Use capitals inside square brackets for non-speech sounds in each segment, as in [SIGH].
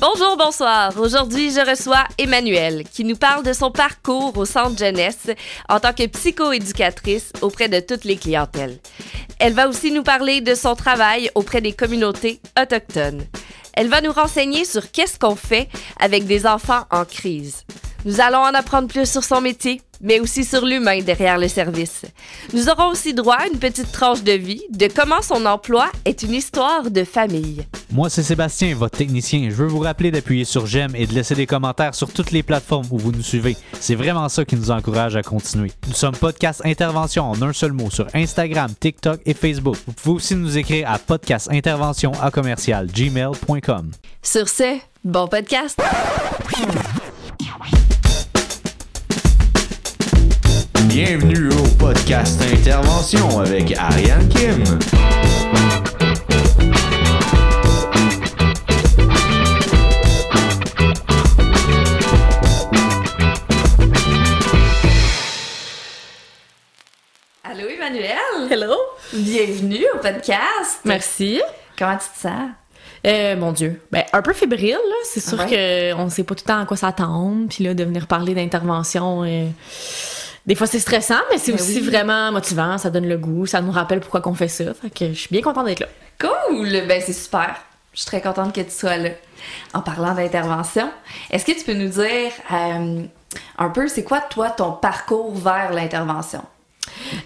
Bonjour, bonsoir. Aujourd'hui, je reçois Emmanuelle qui nous parle de son parcours au centre jeunesse en tant que psychoéducatrice auprès de toutes les clientèles. Elle va aussi nous parler de son travail auprès des communautés autochtones. Elle va nous renseigner sur qu'est-ce qu'on fait avec des enfants en crise. Nous allons en apprendre plus sur son métier, mais aussi sur l'humain derrière le service. Nous aurons aussi droit à une petite tranche de vie de comment son emploi est une histoire de famille. Moi, c'est Sébastien, votre technicien. Je veux vous rappeler d'appuyer sur j'aime et de laisser des commentaires sur toutes les plateformes où vous nous suivez. C'est vraiment ça qui nous encourage à continuer. Nous sommes Podcast Intervention en un seul mot sur Instagram, TikTok et Facebook. Vous pouvez aussi nous écrire à podcastintervention à commercial gmail.com. Sur ce, bon podcast! Bienvenue au podcast Intervention avec Ariane Kim. Allô Emmanuel! Hello! Bienvenue au podcast! Merci. Comment tu te sens? Euh, mon Dieu. Ben, un peu fébrile, là. C'est sûr Ouais. qu'on sait pas tout le temps à quoi s'attendre. Puis là, de venir parler d'intervention, euh, des fois c'est stressant, mais c'est Ben aussi oui. vraiment motivant. Ça donne le goût. Ça nous rappelle pourquoi qu'on fait ça. Fait que je suis bien contente d'être là. Cool! Ben c'est super. Je suis très contente que tu sois là. En parlant d'intervention, est-ce que tu peux nous dire euh, un peu, c'est quoi toi ton parcours vers l'intervention?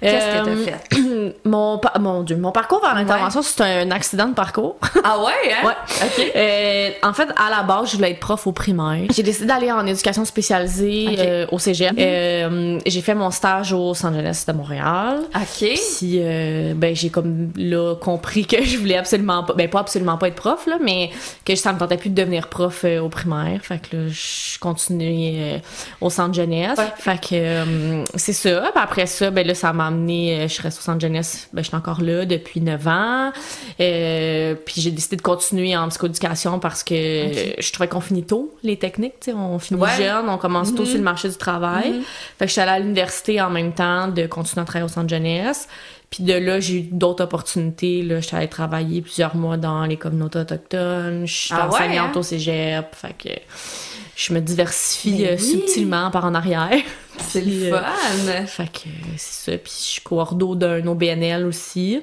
Qu'est-ce que Euh, t'as fait? Mon, mon Dieu, mon parcours vers l'intervention, c'est un accident de parcours. Ah ouais, hein? Ouais. Euh, en fait, à la base, je voulais être prof au primaire. J'ai décidé d'aller en éducation spécialisée euh, au cégep. Euh, j'ai fait mon stage au Centre jeunesse de Montréal. OK. Puis, ben, j'ai comme là compris que je voulais absolument pas, ben, pas absolument pas être prof, là, mais que ça me tentait plus de devenir prof au primaire. Fait que là, je continuais au centre jeunesse. Ouais. Fait que c'est ça. Puis après ça, ben là, ça m'a amené, je reste au centre jeunesse, ben, je suis encore là depuis 9 ans. Euh, puis j'ai décidé de continuer en psychoéducation parce que je trouvais qu'on finit tôt, les techniques, tu sais, on finit Ouais. jeune, on commence tôt Mhm. sur le marché du travail. Mhm. Fait que je suis allée à l'université en même temps de continuer à travailler au centre jeunesse. Puis de là, j'ai eu d'autres opportunités. Là, je suis allée travailler plusieurs mois dans les communautés autochtones. Je suis Ah ouais, enseignante hein? au cégep. Fait que je me diversifie Mais euh, oui. subtilement par en arrière. [LAUGHS] C'est le euh, fun. Fait que euh, c'est ça. Puis je suis coordo d'un OBNL aussi.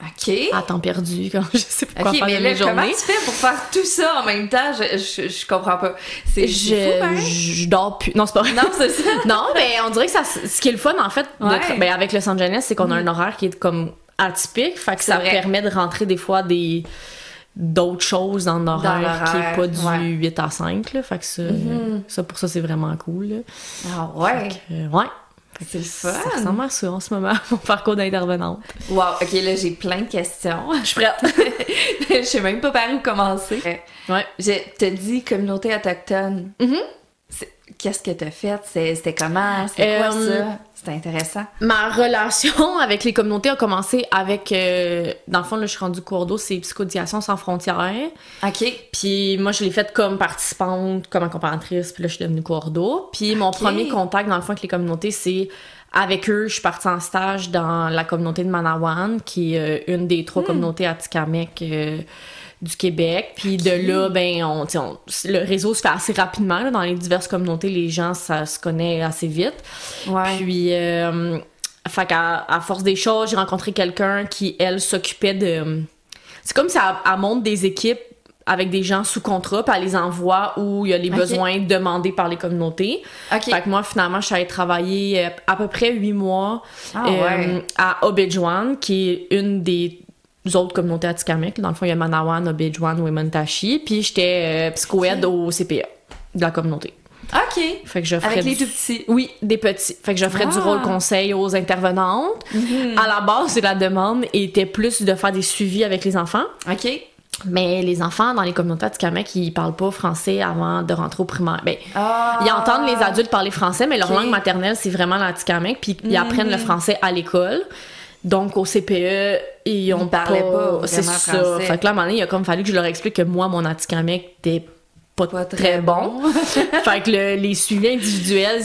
OK. À temps perdu, [LAUGHS] quand je sais pas quoi faire mais de là, mes comment journées. tu fais pour faire tout ça en même temps? Je, je, je comprends pas. C'est Je, hein? je dors plus. Non, c'est pas vrai. Non, c'est ça. [LAUGHS] Non, mais on dirait que ça, ce qui est le fun, en fait, Ouais. ben, avec le centre jeunesse, c'est qu'on a un horaire qui est comme atypique. Fait que ça vrai. permet de rentrer des fois des d'autres choses dans l'horaire qui est pas du l'horaire, ouais. 8 à 5 là. fait que ça, Mhm. ça pour ça c'est vraiment cool là. Ah ouais. Fait que, euh, ouais C'est fun. ça ressemble à ça en ce moment [LAUGHS] mon parcours d'intervenante Wow, ok, là j'ai plein de questions. [LAUGHS] je suis prête [LAUGHS] je sais même pas par où commencer. Ouais Je te dis communauté autochtone. Mhm. Qu'est-ce que t'as fait? C'était comment? C'était quoi Euh, ça? C'était intéressant. Ma relation [LAUGHS] avec les communautés a commencé avec, euh, dans le fond, là, je suis rendue cours c'est Psychoéducation sans frontières. Ok. Puis moi, je l'ai faite comme participante, comme accompagnatrice, puis là, je suis devenue coordo. Puis mon premier contact, dans le fond, avec les communautés, c'est avec eux, je suis partie en stage dans la communauté de Manawan, qui est euh, une des trois communautés Atikamek euh, du Québec. Puis de là, ben, on, on- le réseau se fait assez rapidement. là. dans les diverses communautés, les gens, ça se connaît assez vite. Ouais. Puis, euh, fait à force des choses, j'ai rencontré quelqu'un qui, elle, s'occupait de. C'est comme si elle, monte des équipes avec des gens sous contrat, puis elle les envoie où il y a les besoins demandés par les communautés. ok. Fait que moi, finalement, je suis allée travailler euh, à peu près huit mois Ah euh, ouais. à Obidjwan, qui est une des autres communautés atikamekw. Dans le fond, il y a Manawan, Obidjwan, Wemantashi. Puis j'étais euh, psycho-aide au CPA de la communauté. Ok. Fait que Avec les du- tout petits. oui, des petits. Fait que j'offrais du Ah. rôle conseil aux intervenantes. À la base, la demande était plus de faire des suivis avec les enfants. Ok. Mais les enfants dans les communautés atikamekw, ils parlent pas français avant de rentrer au primaire. Ben, Ah. ils entendent les adultes parler français, mais leur langue maternelle, c'est vraiment l'atikamekw. Puis ils apprennent le français à l'école. Donc, au CPE, ils ont Ils parlaient pas C'est vraiment ça. Fait que là, à un moment donné, il a comme fallu que je leur explique que moi, mon atikamekw était pas, Pas très, très bon. [LAUGHS] fait que le- les suivis individuels,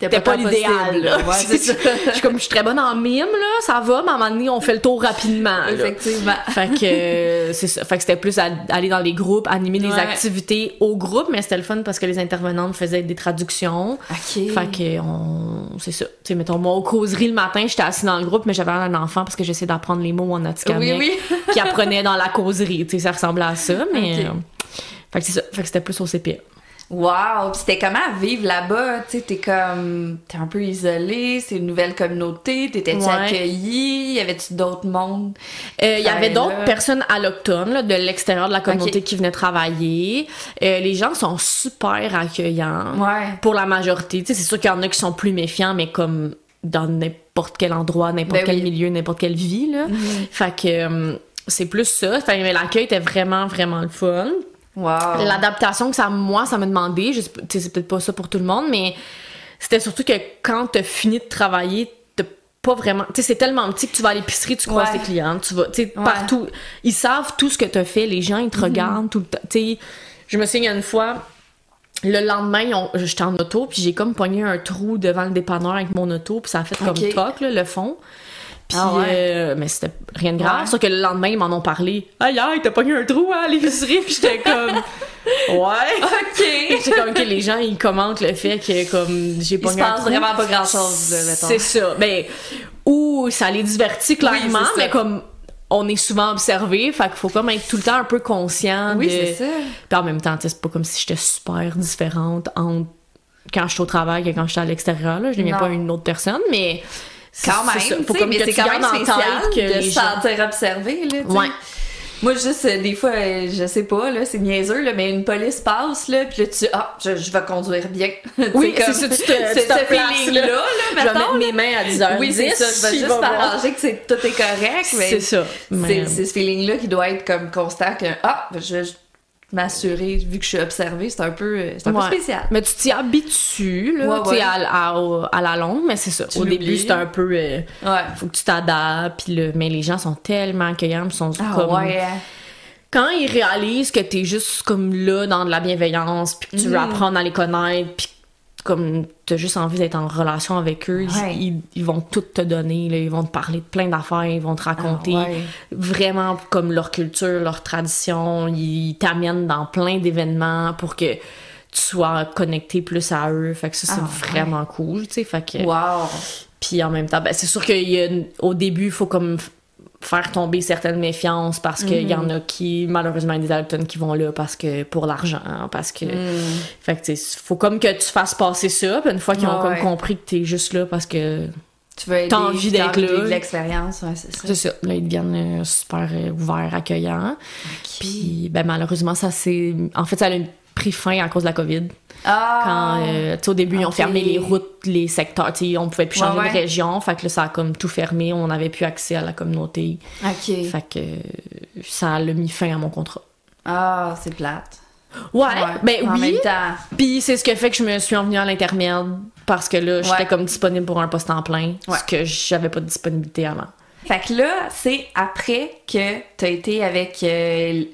C'était pas, l'idéal. là. Ouais, c'est [LAUGHS] ça. Je suis comme, je suis très bonne en mime, là, ça va, mais à un moment donné, on fait le tour rapidement. là. Effectivement. Fait que euh, c'est ça. Fait que c'était plus à- aller dans les groupes, animer des Ouais. activités au groupe, mais c'était le fun parce que les intervenantes faisaient des traductions. OK. Fait que on c'est ça. Tu sais mettons moi aux causeries le matin, j'étais assis dans le groupe mais j'avais un enfant parce que j'essayais d'apprendre les mots en Atikamekw Oui, oui. qui apprenait dans la causerie, tu sais ça ressemblait à ça mais euh, fait que c'est ça, fait que c'était plus au CPA. Wow! Puis c'était comment vivre là-bas? Tu sais, t'es comme... T'es un peu isolé, c'est une nouvelle communauté, t'étais-tu Ouais. accueilli? Y avait-tu d'autres mondes? Euh, Il y avait Ouais, d'autres personnes allochtones là, de l'extérieur de la communauté qui venaient travailler. Euh, les gens sont super accueillants. Ouais. Pour la majorité, tu sais, c'est sûr qu'il y en a qui sont plus méfiants, mais comme dans n'importe quel endroit, n'importe Ben quel oui. milieu, n'importe quelle vie, là. Fait que euh, c'est plus ça. Fait que l'accueil était vraiment, vraiment le fun. Wow. L'adaptation que ça, moi, ça m'a demandé, je sais c'est peut-être pas ça pour tout le monde, mais c'était surtout que quand t'as fini de travailler, t'as pas vraiment. Tu sais, c'est tellement petit que tu vas à l'épicerie, tu croises Ouais. tes clients, tu vas, tu sais, Ouais. partout. Ils savent tout ce que t'as fait, les gens, ils te regardent tout le temps. Tu sais, je me souviens une fois, le lendemain, j'étais en auto, puis j'ai comme pogné un trou devant le dépanneur avec mon auto, puis ça a fait comme toc, là, le fond. Puis, Ah ouais. euh, mais c'était rien de grave. Ouais. Sauf que le lendemain, ils m'en ont parlé. Aïe, aïe, t'as pogné un trou hein, à l'épicerie? Puis j'étais comme, [LAUGHS] ouais. OK! C'est comme que les gens, ils commentent le fait que, comme, j'ai Il pas se passe vraiment pas grand-chose, là, mettons. C'est ça. Ben, ou ça les divertit clairement, Oui, mais comme on est souvent observé, fait qu'il faut comme être tout le temps un peu conscient Oui, de... c'est ça. Puis en même temps, c'est pas comme si j'étais super différente entre quand je suis au travail et quand je suis à l'extérieur. Là. Je deviens pas une autre personne, mais... Quand même, Faut comme mais que c'est quand même spécial que de se sentir observé, là. Ouais. Moi, juste, euh, des fois, euh, je sais pas, là, c'est niaiseux, là, mais une police passe, là, puis là, tu ah, je, je vais conduire bien. [LAUGHS] Oui, c'est ça, tu te- tu te ce feeling-là, là. là, Je vais mettre mes mains à 10h10. Oui, c'est ça, je vais juste m'arranger que c'est, tout est correct, mais C'est ça. c'est, ce feeling-là qui doit être comme constant, que, ah, je m'assurer, vu que je suis observée, c'est un peu, euh, c'est un Ouais. peu spécial. Mais tu t'y habitues, là, Ouais, à, à- à la longue, mais c'est ça. Tu Au début, c'était un peu... euh, faut que tu t'adaptes, puis le- mais les gens sont tellement accueillants, ils sont Ah comme... Quand ils réalisent que t'es juste comme là, dans de la bienveillance, puis que tu veux Mhm. apprendre à les connaître, puis comme t'as juste envie d'être en relation avec eux, ils- Ouais. ils, ils vont tout te donner, là, ils vont te parler de plein d'affaires, ils vont te raconter Ah ouais. vraiment comme leur culture, leur tradition, ils t'amènent dans plein d'événements pour que tu sois connecté plus à eux. Fait que ça, c'est Ah ouais. vraiment cool, tu sais. Fait que... Wow. Puis en même temps, ben, c'est sûr qu'au début, il faut comme faire tomber certaines méfiances parce qu'il y en a qui, malheureusement, il y a des autochtones qui vont là parce que pour l'argent, parce que. Fait que, faut comme que tu fasses passer ça. Puis une fois qu'ils ont Ouais, comme compris que t'es juste là parce que. Tu veux aider, T'as envie d'être de là. vivre l'expérience, ouais, c'est ça. C'est ça. Là, ils deviennent euh, super euh, ouverts, accueillants. Puis, ben, malheureusement, ça c'est. En fait, ça a pris fin à cause de la COVID. Ah! Quand, euh, au début, ils ont fermé les routes, les secteurs. Tu sais, on pouvait plus changer ouais. de région. Fait que là, ça a comme tout fermé. On n'avait plus accès à la communauté. OK. Fait que ça a mis fin à mon contrat. Ah, c'est plate. Ouais, Ouais. ben en oui. même temps. Puis c'est ce qui a fait que je me suis envenue à l'intermède parce que là, j'étais comme disponible pour un poste en plein, Ouais. ce que j'avais pas de disponibilité avant. Fait que là, c'est après que t'as été avec euh,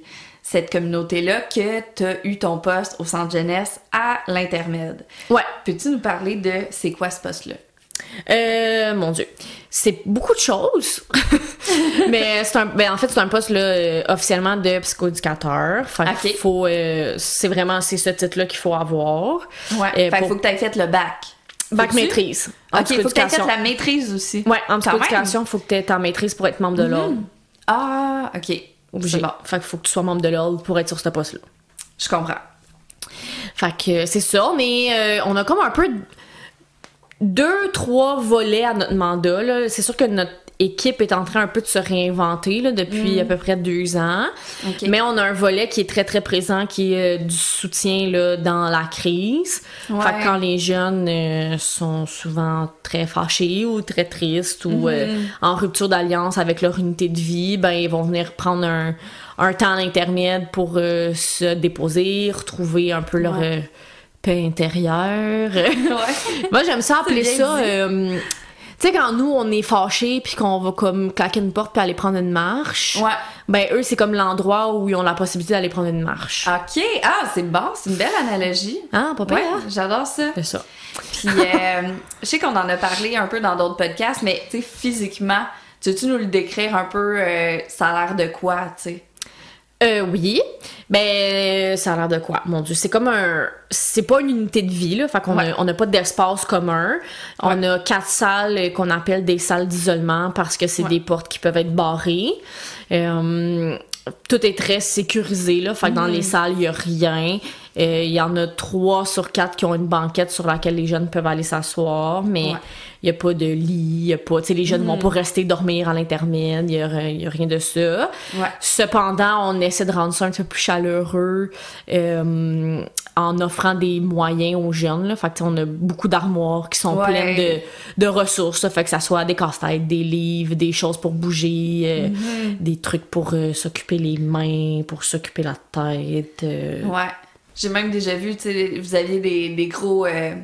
cette communauté-là que t'as eu ton poste au centre jeunesse à l'intermède. Ouais. Peux-tu nous parler de c'est quoi ce poste-là? Euh, mon Dieu. C'est beaucoup de choses. [LAUGHS] Mais c'est un, ben en fait, c'est un poste là, euh, officiellement de psychoéducateur. Fait qu'il faut, euh, c'est vraiment c'est ce titre-là qu'il faut avoir. Ouais. Euh, fait qu'il faut que t'aies fait le bac. Bac maîtrise. en Ok, il faut que t'aies fait psychoéducation. la maîtrise aussi. Ouais, en psychoéducation, il faut que tu aies ta maîtrise pour être membre de l'ordre. Ah, ok. Obligé. Bon. Fait qu'il faut que tu sois membre de l'ordre pour être sur ce poste-là. Je comprends. Fait que c'est ça, mais euh, on a comme un peu deux, trois volets à notre mandat. C'est sûr que notre équipe est en train un peu de se réinventer là, depuis à peu près deux ans. Mais on a un volet qui est très, très présent, qui est euh, du soutien là, dans la crise. Ouais. Fait que quand les jeunes euh, sont souvent très fâchés ou très tristes ou euh, Mhm. en rupture d'alliance avec leur unité de vie, ben ils vont venir prendre un, un temps d'intermède pour euh, se déposer, retrouver un peu leur Ouais. paix intérieure. [LAUGHS] ouais. [LAUGHS] Moi, j'aime ça appeler ça. Tu Tu sais, quand nous, on est fâchés puis qu'on va comme claquer une porte puis aller prendre une marche, Ouais. ben eux, c'est comme l'endroit où ils ont la possibilité d'aller prendre une marche. OK. Ah, c'est bon. C'est une belle analogie. Ah, pas pire, Ouais, hein? j'adore ça. C'est ça. Puis, euh, [LAUGHS] je sais qu'on en a parlé un peu dans d'autres podcasts, mais tu sais, physiquement, tu veux-tu nous le décrire un peu, euh, ça a l'air de quoi, tu sais? Euh, oui. Ben, ça a l'air de quoi? Mon Dieu, c'est comme un. C'est pas une unité de vie, là. Fait qu'on Ouais. a- on n'a pas d'espace commun. On a quatre salles euh, qu'on appelle des salles d'isolement parce que c'est Ouais. des portes qui peuvent être barrées. Euh, tout est très sécurisé, là. Fait que dans les salles, il y a rien. Euh, Il y en a trois sur quatre qui ont une banquette sur laquelle les jeunes peuvent aller s'asseoir, mais. Il y a pas de lit, y a pas. Tu sais, les jeunes vont pas rester dormir à l'intermède, il y a, a rien de ça. Ouais. Cependant, on essaie de rendre ça un peu plus chaleureux euh, en offrant des moyens aux jeunes. Là. Fait que, on a beaucoup d'armoires qui sont Ouais. pleines de, de ressources. Fait que ça soit des casse-têtes, des livres, des choses pour bouger, euh, Mm-hmm. des trucs pour euh, s'occuper les mains, pour s'occuper la tête. Ouais. J'ai même déjà vu, tu sais, vous aviez des, des gros, euh,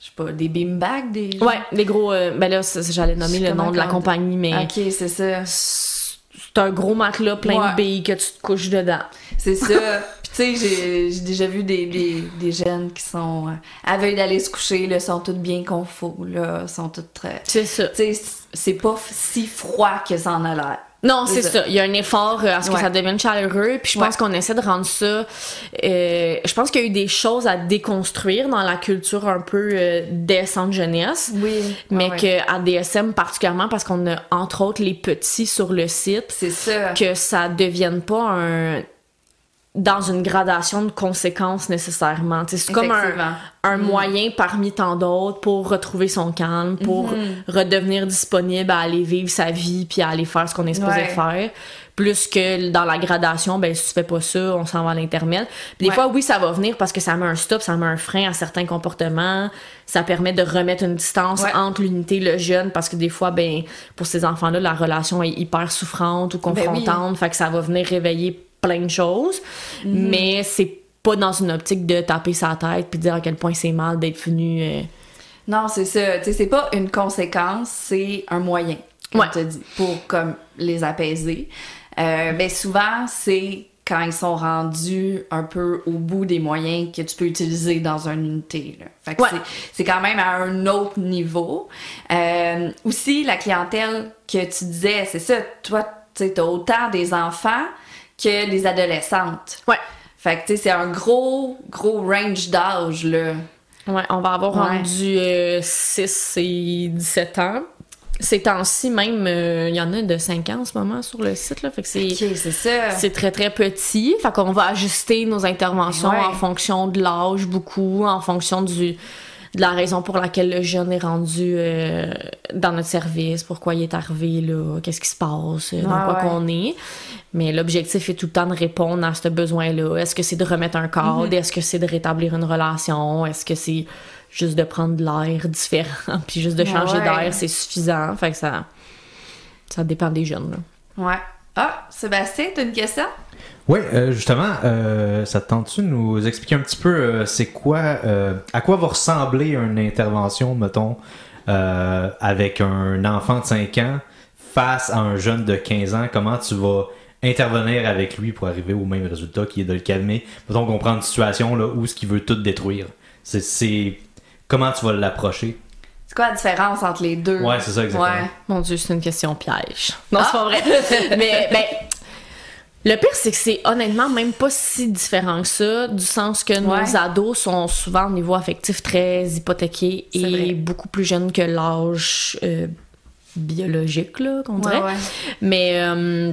je sais pas, des beanbags, des... Ouais, les gros. euh, ben là, j'allais nommer le nom de la compagnie, mais Ok, c'est ça. c'est un gros matelas plein Ouais. de billes que tu te couches dedans. C'est ça. [LAUGHS] Puis tu sais, j'ai déjà vu des, des, des jeunes qui sont euh, à veille d'aller se coucher, là, sont toutes bien confos, là, sont toutes très... C'est ça. Tu sais, c'est pas si froid que ça en a l'air. Non, C'est ça. Il y a un effort euh, à ce que Ouais. ça devienne chaleureux. Puis je pense Ouais. qu'on essaie de rendre ça. euh, je pense qu'il y a eu des choses à déconstruire dans la culture un peu euh, des centres jeunesse. Oui. Mais ouais. que à DSM particulièrement parce qu'on a entre autres les petits sur le site, C'est ça. que ça devienne pas un dans une gradation de conséquences nécessairement. C'est comme un, un moyen parmi tant d'autres pour retrouver son calme, pour redevenir disponible à aller vivre sa vie puis à aller faire ce qu'on est supposé Ouais. faire. Plus que dans la gradation, ben si tu fais pas ça, on s'en va à l'intermède. Des Ouais. fois, oui, ça va venir parce que ça met un stop, ça met un frein à certains comportements. Ça permet de remettre une distance Ouais. entre l'unité et le jeune parce que des fois, ben pour ces enfants-là, la relation est hyper souffrante ou Ben oui. confrontante. Fait que ça va venir réveiller plein de choses. Mhm. Mais c'est pas dans une optique de taper sa tête puis dire à quel point c'est mal d'être venu. euh, Non, c'est ça. Tu sais, c'est pas une conséquence, c'est un moyen, comme Ouais. tu dit, pour comme les apaiser. Euh, ben souvent, c'est quand ils sont rendus un peu au bout des moyens que tu peux utiliser dans une unité. Là. Fait que Ouais. c'est- quand même à un autre niveau. Euh, aussi, la clientèle que tu disais, c'est ça, toi, tu t'as autant des enfants que des adolescentes. Ouais. Fait que, tu sais, c'est un gros, gros range d'âge, là. Ouais, on va avoir Ouais. rendu euh, 6 et 17 ans. Ces temps-ci, même, euh, il y en a de 5 ans en ce moment sur le site. Là, fait que c'est. Ok, c'est ça. C'est très très petit, fait qu'on va ajuster nos interventions Ouais. en fonction de l'âge beaucoup, en fonction du de la raison pour laquelle le jeune est rendu euh, dans notre service, pourquoi il est arrivé là, qu'est-ce qui se passe, euh, dans Ouais, quoi ouais. qu'on est. Mais l'objectif est tout le temps de répondre à ce besoin-là. Est-ce que c'est de remettre un cadre? Mhm. Est-ce que c'est de rétablir une relation? Est-ce que c'est juste de prendre de l'air différent? [LAUGHS] Puis juste de Ouais, changer ouais. d'air, c'est suffisant. Fait que ça, ça dépend des jeunes. là. Ouais. Ah, Sébastien, t'as une question? Oui, euh, justement, euh, ça te tente-tu de nous expliquer un petit peu euh, c'est quoi, euh, à quoi va ressembler une intervention, mettons, euh, avec un enfant de 5 ans face à un jeune de 15 ans? Comment tu vas intervenir avec lui pour arriver au même résultat qui est de le calmer? Mettons qu'on prend une situation là, où ce qu'il veut tout détruire. C'est, c'est comment tu vas l'approcher? C'est quoi la différence entre les deux? Ouais, c'est ça exactement. Ouais. Mon Dieu, c'est une question piège. Non, Ah! c'est pas vrai. [LAUGHS] Mais ben, le pire, c'est que c'est honnêtement même pas si différent que ça, du sens que nos Ouais. ados sont souvent au niveau affectif très vrai. et beaucoup plus jeunes que l'âge euh, biologique, là, qu'on dirait. Ouais. Mais euh,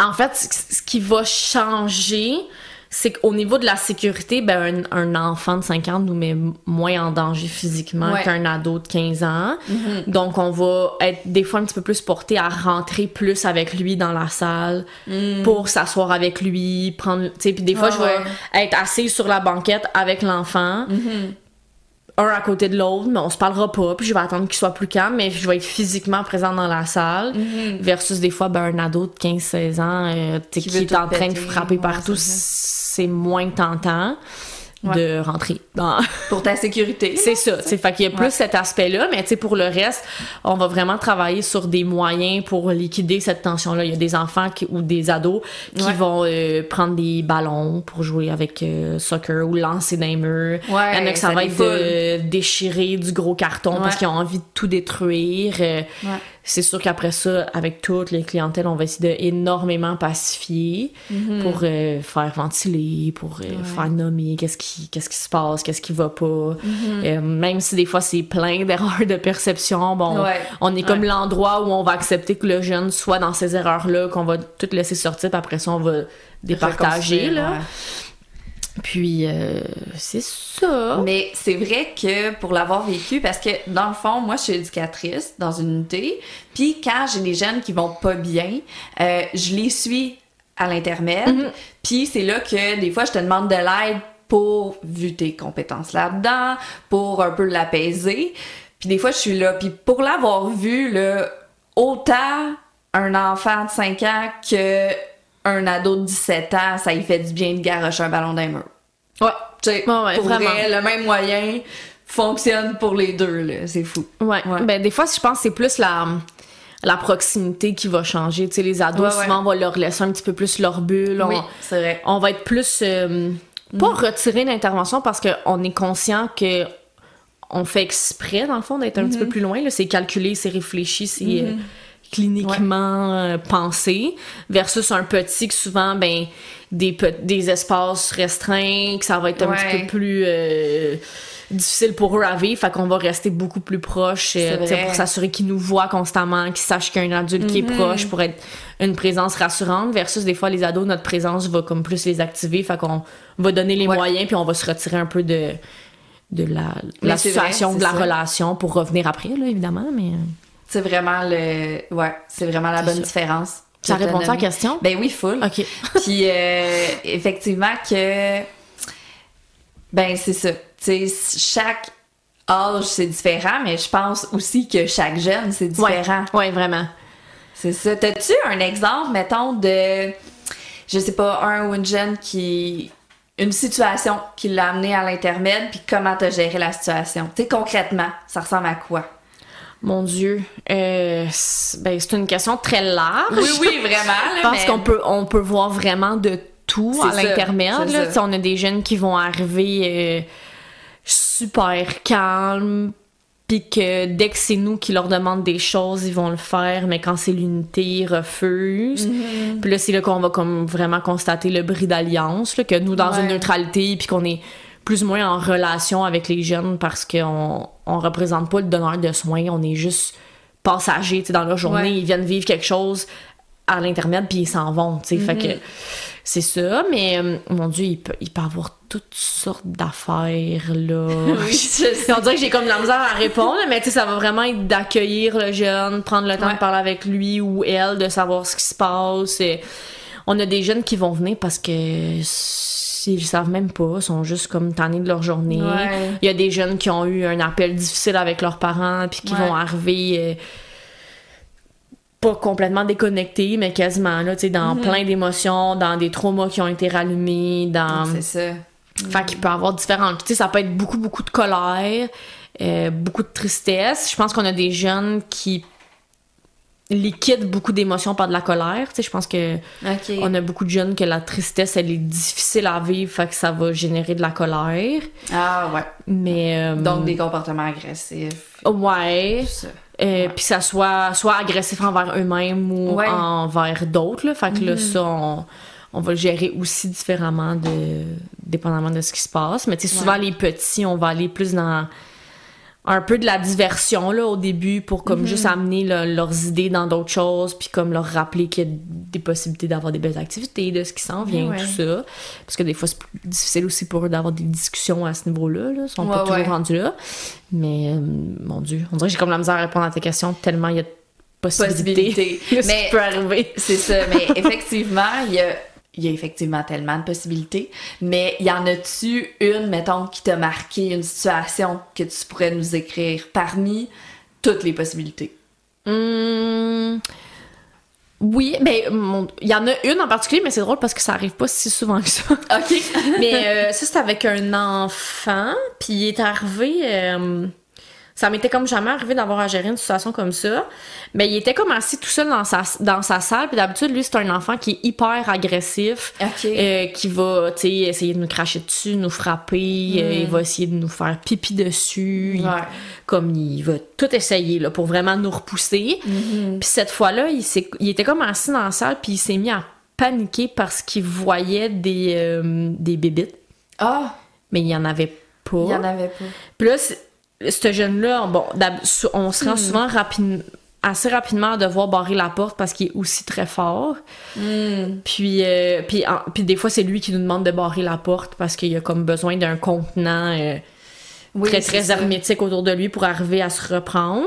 en fait, ce qui va changer, c'est qu'au niveau de la sécurité, ben, un, un enfant de 5 ans nous met moins en danger physiquement Ouais. qu'un ado de 15 ans. Donc, on va être des fois un petit peu plus porté à rentrer plus avec lui dans la salle pour s'asseoir avec lui, prendre. Tu sais, puis des fois, Ouais, je vais ouais. être assise sur la banquette avec l'enfant un à côté de l'autre, mais on se parlera pas, puis je vais attendre qu'il soit plus calme, mais je vais être physiquement présente dans la salle, versus des fois, ben, un ado de 15-16 ans euh, Qui est en train de frapper ouais, partout, c'est c'est moins tentant. De rentrer dans [LAUGHS] Pour ta sécurité. c'est ça tu sais fait qu'il y a plus Ouais. cet aspect là mais tu sais pour le reste on va vraiment travailler sur des moyens pour liquider cette tension là il y a des enfants qui- ou des ados qui Ouais. vont euh, prendre des ballons pour jouer avec euh, soccer ou lancer les murs Ouais, il y en a que ça, ça va être de déchirer du gros carton parce qu'ils ont envie de tout détruire Euh, Ouais. C'est sûr qu'après ça, avec toutes les clientèles, on va essayer de énormément pacifier pour euh, faire ventiler, pour euh, faire nommer qu'est-ce qui, qu'est-ce qui se passe, qu'est-ce qui va pas. Euh, même si des fois c'est plein [LAUGHS] d'erreurs de perception, bon, Ouais. on est comme Ouais. l'endroit où on va accepter que le jeune soit dans ces erreurs-là, qu'on va tout laisser sortir, puis après ça, on va départager. Là. Puis euh, c'est ça. Mais c'est vrai que pour l'avoir vécu, parce que dans le fond, moi, je suis éducatrice dans une unité, puis quand j'ai des jeunes qui vont pas bien, euh, je les suis à l'intermède, puis c'est là que des fois, je te demande de l'aide pour, vu tes compétences là-dedans, pour un peu l'apaiser. Puis des fois, je suis là. Puis pour l'avoir vu, là, autant un enfant de 5 ans que un ado de 17 ans, ça y fait du bien de garocher un ballon d'un mur. Ouais. Tu sais, ouais, pour vraiment. vrai, le même moyen fonctionne pour les deux, là. C'est fou. Ouais. Ouais. Ben, des fois, je pense que c'est plus la, la proximité qui va changer. Tu sais, les ados, Ouais, souvent, on va leur laisser un petit peu plus leur bulle. Oui, On, c'est vrai. on va être plus. euh, pas retirer l'intervention parce qu'on est conscient que on fait exprès, dans le fond, d'être un petit peu plus loin. C'est calculé, c'est réfléchi, c'est euh, cliniquement euh, pensé. Versus un petit que souvent, ben, des, des espaces restreints, que ça va être un Ouais. petit peu plus. euh, difficile pour eux à vivre, fait qu'on va rester beaucoup plus proche euh, pour s'assurer qu'ils nous voient constamment, qu'ils sachent qu'il y a un adulte qui est proche pour être une présence rassurante versus des fois les ados notre présence va comme plus les activer, fait qu'on va donner les Ouais. moyens puis on va se retirer un peu de de la, situation, vrai, de la ça. relation pour revenir après là évidemment, mais C'est vraiment le. Ouais, c'est vraiment la bonne ça. différence. ça que t'as répond à la question? Ben oui, full. OK. [LAUGHS] Puis euh, effectivement que ben c'est ça. Tu sais, chaque âge c'est différent, mais je pense aussi que chaque jeune c'est différent. Ouais, ouais, vraiment. C'est ça. T'as-tu un exemple, mettons, de je sais pas, un ou une jeune qui une situation qui l'a amené à l'intermède, puis comment t'as géré la situation? Tu sais, concrètement, ça ressemble à quoi? Mon Dieu, euh, c'est- ben, c'est une question très large. Oui, oui, vraiment. là, [LAUGHS] Je pense mais- qu'on peut, on peut voir vraiment de tout à l'intermède. On a des jeunes qui vont arriver euh, super calmes, puis que dès que c'est nous qui leur demandent des choses, ils vont le faire, mais quand c'est l'unité, ils refusent. Mm-hmm. Puis là, c'est là qu'on va comme vraiment constater le bris d'alliance, que nous, dans Ouais. une neutralité, puis qu'on est plus ou moins en relation avec les jeunes parce qu'on on représente pas le donneur de soins, on est juste passager tu sais, dans leur journée, Ouais. ils viennent vivre quelque chose à l'intermède puis ils s'en vont, tu sais. Fait que c'est ça, mais euh, mon Dieu, il peut, il peut avoir toutes sortes d'affaires, là. [LAUGHS] Oui, je on dirait que j'ai comme la misère à répondre, mais tu sais, ça va vraiment être d'accueillir le jeune, prendre le temps Ouais. de parler avec lui ou elle, de savoir ce qui se passe. Et on a des jeunes qui vont venir parce que s'ils savent même pas, sont juste comme tannés de leur journée. Ouais. Il y a des jeunes qui ont eu un appel difficile avec leurs parents puis qui Ouais. vont arriver euh, pas complètement déconnectés, mais quasiment là, tu sais, dans plein d'émotions, dans des traumas qui ont été rallumés, dans C'est ça. fait qu'il peut avoir différentes. Tu sais, ça peut être beaucoup, beaucoup de colère, euh, beaucoup de tristesse. Je pense qu'on a des jeunes qui liquident beaucoup d'émotions par de la colère. Tu sais, je pense que on a beaucoup de jeunes que la tristesse, elle est difficile à vivre, fait que ça va générer de la colère. Ah ouais. Mais euh, Donc des comportements agressifs. ouais. Euh, Puis ça soit soit agressif envers eux-mêmes ou Ouais. envers d'autres. Fait que là, ça, on, on va le gérer aussi différemment de, dépendamment de ce qui se passe. Mais tu sais, souvent, Ouais. les petits, on va aller plus dans un peu de la diversion là, au début pour comme juste amener leurs idées dans d'autres choses puis comme leur rappeler qu'il y a des possibilités d'avoir des belles activités, de ce qui s'en vient, Ouais. tout ça. Parce que des fois, c'est plus difficile aussi pour eux d'avoir des discussions à ce niveau-là. Là. Ils sont pas Ouais, toujours rendus là. Mais, euh, mon Dieu, on dirait que j'ai comme la misère à répondre à tes questions tellement il y a de possibilités. Possibilités. [LAUGHS] Mais... Peut arriver? C'est ça, mais [LAUGHS] effectivement, il y a, il y a effectivement tellement de possibilités. Mais y en a-tu une, mettons, qui t'a marqué, une situation que tu pourrais nous écrire parmi toutes les possibilités? Hum, Oui, ben, il y en a une en particulier, mais c'est drôle parce que ça arrive pas si souvent que ça. OK. [LAUGHS] mais euh, ça, c'était avec un enfant, puis il est arrivé. euh, ça m'était comme jamais arrivé d'avoir à gérer une situation comme ça. Mais il était comme assis tout seul dans sa, dans sa salle, puis d'habitude, lui, c'est un enfant qui est hyper agressif. OK. euh, qui va, tu sais, essayer de nous cracher dessus, nous frapper, euh, il va essayer de nous faire pipi dessus. il- Ouais. comme il va tout essayer là, pour vraiment nous repousser. Puis cette fois-là, il, s'est- il était comme assis dans la salle, puis il s'est mis à paniquer parce qu'il voyait des, euh, des bébites, Ah, mais il n'y en avait pas. il y en avait pas. Puis là, ce jeune-là, bon, on se rend souvent rapide- assez rapidement à devoir barrer la porte parce qu'il est aussi très fort. Puis, euh, puis, en- puis des fois, c'est lui qui nous demande de barrer la porte parce qu'il a comme besoin d'un contenant euh, Oui, très, très ça. hermétique autour de lui pour arriver à se reprendre.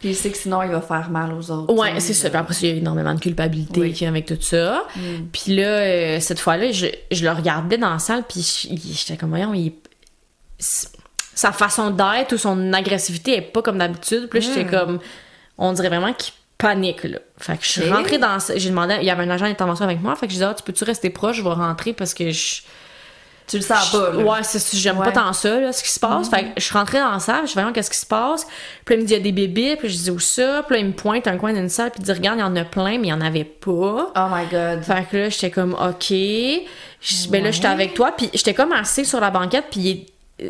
Puis il sait que sinon, il va faire mal aux autres. Ouais, c'est ça. Puis après, il y a énormément de culpabilité Oui. avec tout ça. Puis là, euh, cette fois-là, je, je le regardais dans la salle, puis j'étais comme, voyons, il... sa façon d'être ou son agressivité est pas comme d'habitude. Puis là, j'étais comme, on dirait vraiment qu'il panique, là. Fait que je suis rentrée dans... J'ai demandé, il y avait un agent d'intervention avec moi, fait que j'ai dit, ah, tu peux-tu rester proche, je vais rentrer parce que je... Tu le sens pas, là. Ouais, c'est j'aime Ouais. pas tant ça, là, ce qui se passe. Fait que je suis rentrée dans la salle, je voyons qu'est-ce qui se passe? Puis là, il me dit, il y a des bébés, puis je dis, où ça? Puis là, il me pointe un coin d'une salle, puis il dit, regarde, il y en a plein, mais il y en avait pas. Oh my god. Fait que là, j'étais comme, OK. Je- Ben là, j'étais avec toi, puis j'étais comme assise sur la banquette, puis il est-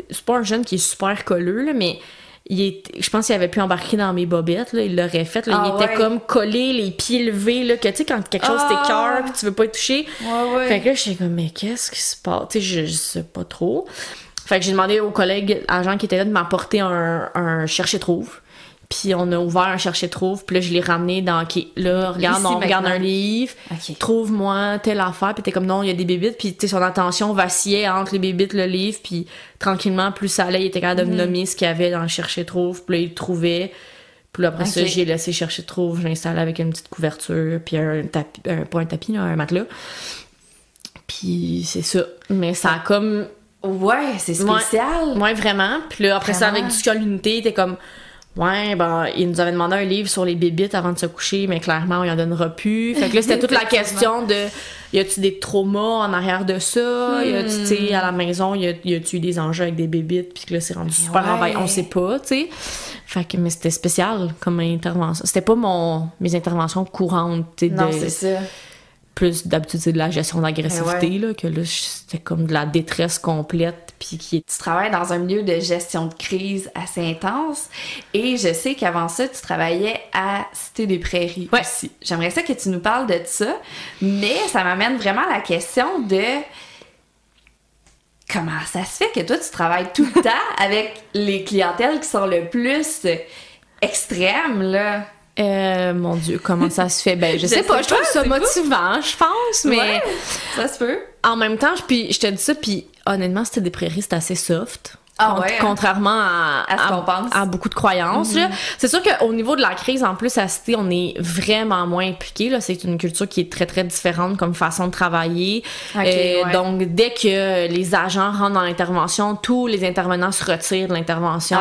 c'est pas un jeune qui est super colleux, là, mais il est, je pense qu'il avait pu embarquer dans mes bobettes, là, il l'aurait fait. Là, Ah il était ouais. comme collé, les pieds levés, là, que tu sais, quand quelque chose Ah. t'écœure, puis tu veux pas être touché. Ouais, ouais. Fait que là, j'étais comme, mais qu'est-ce qui se passe? Tu sais, je, je sais pas trop. Fait que j'ai demandé aux collègues agents qui étaient là de m'apporter un, un chercher-trouve. Puis on a ouvert un chercher-trouve, puis là, je l'ai ramené dans... OK, là, regarde, Ici, on regarde un livre. Trouve-moi telle affaire. Puis t'es comme, non, il y a des bébites. Puis tu sais, son attention vacillait entre les bébites, le livre. Puis tranquillement, plus ça allait, il était capable de me Mhm. nommer ce qu'il y avait dans le chercher-trouve. Puis là, il le trouvait. Puis là, après ça, j'ai laissé chercher trouve. J'ai installé avec une petite couverture. Puis un tapis... Un, pas un tapis, là, un matelas. Puis c'est ça. Mais ça a comme... Ouais, c'est spécial. Ouais, vraiment. Puis là, après ça, avec du l'unité, t'es comme... Ouais, ben, il nous avait demandé un livre sur les bébites avant de se coucher, mais clairement, on y en donnera plus. Fait que là, c'était toute la [LAUGHS] question de y a-tu des traumas en arrière de ça? Y a-tu, tu sais, à la maison, y a-tu eu des enjeux avec des bébites? Puis que là, c'est rendu super Ouais. envahissant. On sait pas, tu sais. Fait que, mais c'était spécial comme intervention. C'était pas mon, mes interventions courantes, tu sais, Non, c'est ça. plus d'habitude, c'est de la gestion d'agressivité, là, que là, c'était comme de la détresse complète, puis qui Tu travailles dans un milieu de gestion de crise assez intense et je sais qu'avant ça, tu travaillais à Cité des Prairies Ouais. aussi. J'aimerais ça que tu nous parles de ça, mais ça m'amène vraiment à la question de comment ça se fait que toi, tu travailles tout le [LAUGHS] temps avec les clientèles qui sont le plus extrêmes, là? Euh, mon Dieu, comment ça se fait? Ben, je, [LAUGHS] Je sais sais pas, je trouve ça motivant, je pense, mais Ouais, ça se peut. en même temps, je, puis, je te dis ça, puis honnêtement, c'était des prairies, c'est assez soft. Ah ouais, hein? Contrairement à, À ce qu'on pense. à beaucoup de croyances. là. C'est sûr qu'au niveau de la crise, en plus, à Cité, on est vraiment moins impliqué. C'est une culture qui est très, très différente comme façon de travailler. Euh, ouais. Donc, dès que les agents rentrent dans l'intervention, tous les intervenants se retirent de l'intervention.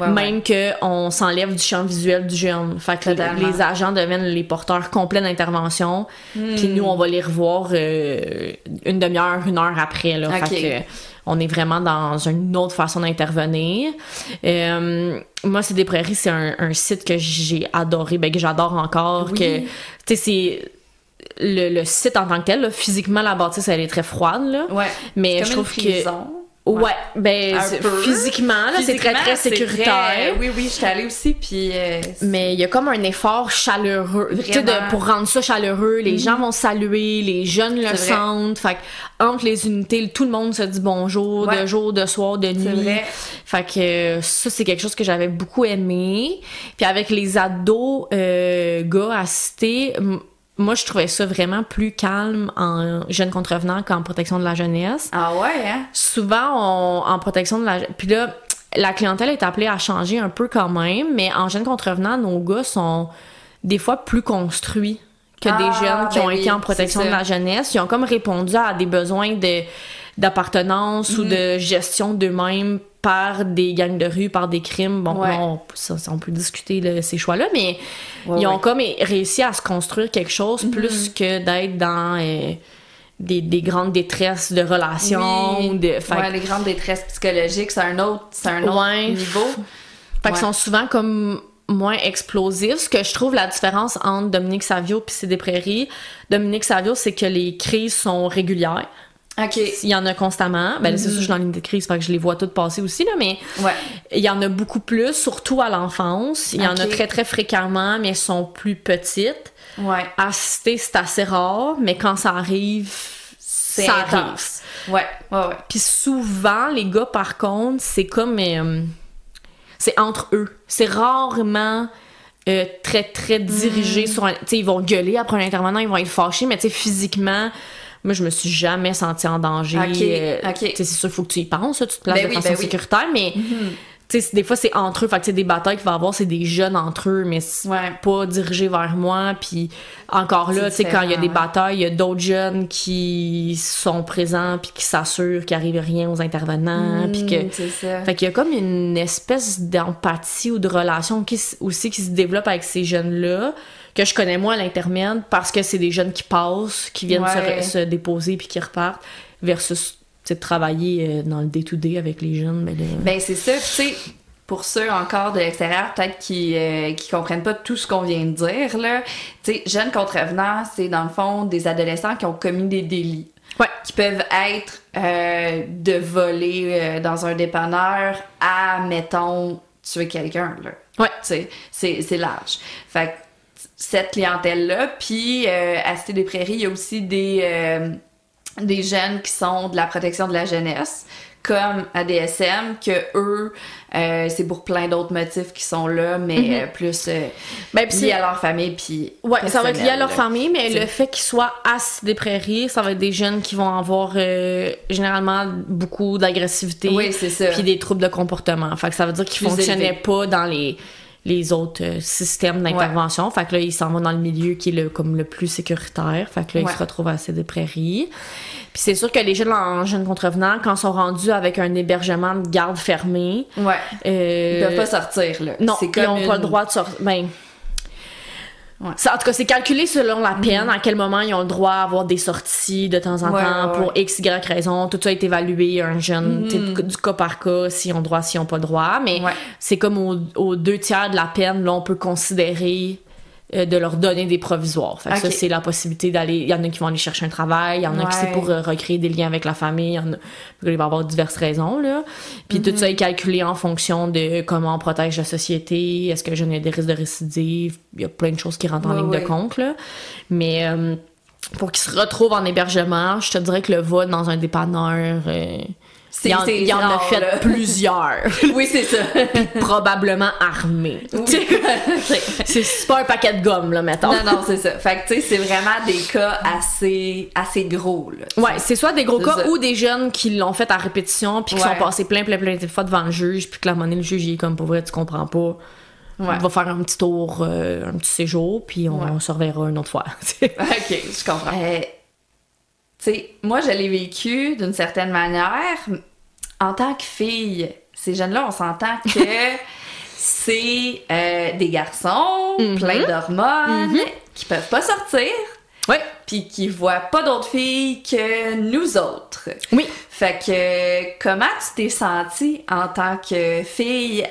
Ouais, même qu'on s'enlève du champ visuel du jeune. Fait que les agents deviennent les porteurs complets d'intervention. Hmm. Puis nous, on va les revoir euh, une demi-heure, une heure après. Là. Fait que, on est vraiment dans une autre façon d'intervenir. Euh, moi, c'est des prairies, c'est un, un site que j'ai adoré, ben, que j'adore encore. Oui. Que, tu sais, c'est le, le site en tant que tel, là, physiquement, la bâtisse, elle est très froide. Là. Ouais. Mais Comme je une trouve que. Ouais, ben, physiquement, là, c'est très, très sécuritaire. très- Oui, oui, je suis allée aussi, puis... euh, Mais il y a comme un effort chaleureux. Tu sais. Mhm. pour rendre ça chaleureux, les gens vont saluer, les jeunes le sentent. Fait que entre les unités, tout le monde se dit bonjour, Ouais. de jour, de soir, de nuit. Vrai. Fait que ça, c'est quelque chose que j'avais beaucoup aimé. Puis avec les ados euh, gars à cité, moi, je trouvais ça vraiment plus calme en jeunes contrevenants qu'en protection de la jeunesse. Ah ouais, hein? souvent on- en protection de la puis là la clientèle est appelée à changer un peu quand même mais en jeunes contrevenants nos gars sont des fois plus construits que Ah, des jeunes qui ben ont oui, été en protection de la jeunesse. Ils ont comme répondu à des besoins de d'appartenance ou de gestion d'eux-mêmes par des gangs de rue, par des crimes. Bon, Ouais. on, ça, ça, on peut discuter là, ces choix-là, mais Ouais, ils ont ouais. comme réussi à se construire quelque chose plus que d'être dans euh, des, des grandes détresses de relations. Oui. De, fait, les grandes détresses psychologiques, c'est un autre, un niveau. fait qu'ils sont souvent comme moins explosifs. Ce que je trouve la différence entre Dominique Savio puis C'est des prairies, Dominique Savio, c'est que les crises sont régulières. OK. Il y en a constamment. Ben, c'est sûr, je suis dans des crises, fait que je les vois toutes passer aussi, là, mais Ouais. il y en a beaucoup plus, surtout à l'enfance. Il y en a très, très fréquemment, mais elles sont plus petites. Ouais. Assister, c'est assez rare, mais quand ça arrive, C'est ça arrive. Ouais, ouais, ouais. Puis souvent, les gars, par contre, c'est comme. euh, c'est entre eux. C'est rarement. euh, très très dirigé sur un tu sais ils vont gueuler après un intervenant ils vont être fâchés mais tu sais physiquement moi je me suis jamais sentie en danger Ok, euh, c'est sûr faut que tu y penses là, tu te places Ben de oui, façon ben oui. sécuritaire mais sais des fois c'est entre eux fait que des batailles qu'il va y avoir c'est des jeunes entre eux mais Ouais. pas dirigé vers moi puis encore là tu quand il y a des ouais. batailles il y a d'autres jeunes qui sont présents puis qui s'assurent qu'il arrive rien aux intervenants puis que c'est ça. fait qu'il y a comme une espèce d'empathie ou de relation qui, aussi qui se développe avec ces jeunes-là, que je connais moi à l'intermède, parce que c'est des jeunes qui passent, qui viennent se Ouais. re- se, déposer puis qui repartent, versus de travailler euh, dans le day-to-day avec les jeunes. Mais là, Ben c'est ça, tu sais, pour ceux encore de l'extérieur, peut-être qui, euh, qui comprennent pas tout ce qu'on vient de dire, là. Tu sais, jeunes contrevenants, c'est dans le fond des adolescents qui ont commis des délits. Ouais. Qui peuvent être euh, de voler euh, dans un dépanneur à, mettons, tuer quelqu'un, là. Ouais. Tu sais, c'est c'est large. Fait que cette clientèle-là, puis euh, à Cité des Prairies, il y a aussi des, euh, des jeunes qui sont de la protection de la jeunesse, comme ADSM, que eux, euh, c'est pour plein d'autres motifs qui sont là, mais euh, plus Ben, liés à leur famille, puis Ouais, ça va être lié à leur famille, mais le fait qu'ils soient à des prairies, ça va être des jeunes qui vont avoir généralement beaucoup d'agressivité. Oui, c'est ça. Puis des troubles de comportement. Fait que ça veut dire qu'ils fonctionnaient élevé. pas dans les, les autres euh, systèmes d'intervention. Fait que là, ils s'en vont dans le milieu qui est le, comme le plus sécuritaire. Fait que là, Ouais. ils se retrouvent à des prairies. Puis c'est sûr que les jeunes en jeunes contrevenants, quand ils sont rendus avec un hébergement de garde fermé, Ouais. euh, Ils peuvent pas sortir, là. non, ils n'ont pas le droit de sortir. Ben, Ouais. ça, en tout cas, c'est calculé selon la peine, à quel moment ils ont le droit à avoir des sorties de temps en Ouais, temps ouais, pour. X, Y raison. Tout ça est évalué, un jeune, sais, du cas par cas, s'ils ont le droit, s'ils n'ont pas le droit. Mais c'est comme aux, aux deux tiers de la peine, là, on peut considérer euh, de leur donner des provisoires. Fait que ça, c'est la possibilité d'aller. Il y en a qui vont aller chercher un travail, il y en a qui c'est pour euh, recréer des liens avec la famille, il y en a. Il va y avoir diverses raisons, là. Puis tout ça est calculé en fonction de comment on protège la société, est-ce que jeune a des risques de récidive, il y a plein de choses qui rentrent en ligne ouais. de compte, là. Mais euh, pour qu'ils se retrouvent en hébergement, je te dirais que le vol dans un dépanneur, il y en, y en a fait là. plusieurs, [LAUGHS] Oui, c'est ça. [LAUGHS] probablement armés. [LAUGHS] c'est c'est pas un paquet de gomme, là, mettons. non, non, c'est ça. Fait que, tu sais, c'est vraiment des cas assez, assez gros, là. Ouais, c'est soit des gros cas ça. ou des jeunes qui l'ont fait à répétition puis qui Ouais. sont passés plein, plein, plein de fois devant le juge puis que la monnaie, le juge, il est comme, pour vrai, tu comprends pas. Ouais. On va faire un petit tour, euh, un petit séjour, puis on, Ouais. on se reverra une autre fois. OK, je comprends. Euh, tu sais, moi, je l'ai vécu d'une certaine manière. En tant que fille, ces jeunes-là, on s'entend que [LAUGHS] c'est euh, des garçons Mhm. pleins d'hormones qui peuvent pas sortir ouais. puis qui voient pas d'autres filles que nous autres. Oui. Fait que comment tu t'es sentie en tant que fille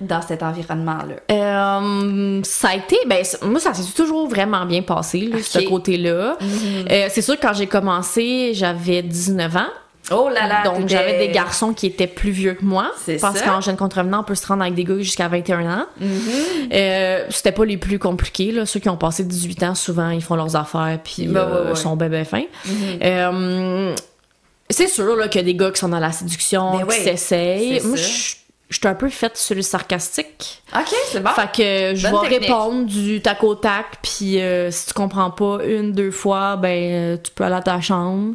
dans cet environnement-là? Euh, ça a été, ben, moi, ça s'est toujours vraiment bien passé, là, ce côté-là. Euh, c'est sûr, quand j'ai commencé, j'avais 19 ans. Oh là là! Donc, j'avais des garçons qui étaient plus vieux que moi. C'est Parce qu'en jeune contrevenant, on peut se rendre avec des gars jusqu'à 21 ans. Mhm. Euh, c'était pas les plus compliqués. Là. Ceux qui ont passé 18 ans, souvent, ils font leurs affaires puis Ben, euh, ouais, ouais. sont bébés fins. Euh, c'est sûr là, qu'il y a des gars qui sont dans la séduction, Ben qui s'essayent. Moi, je suis un peu faite sur le sarcastique. OK, c'est bon. Fait que je vais répondre du tac au tac, puis si tu comprends pas une, deux fois, ben tu peux aller à ta chambre.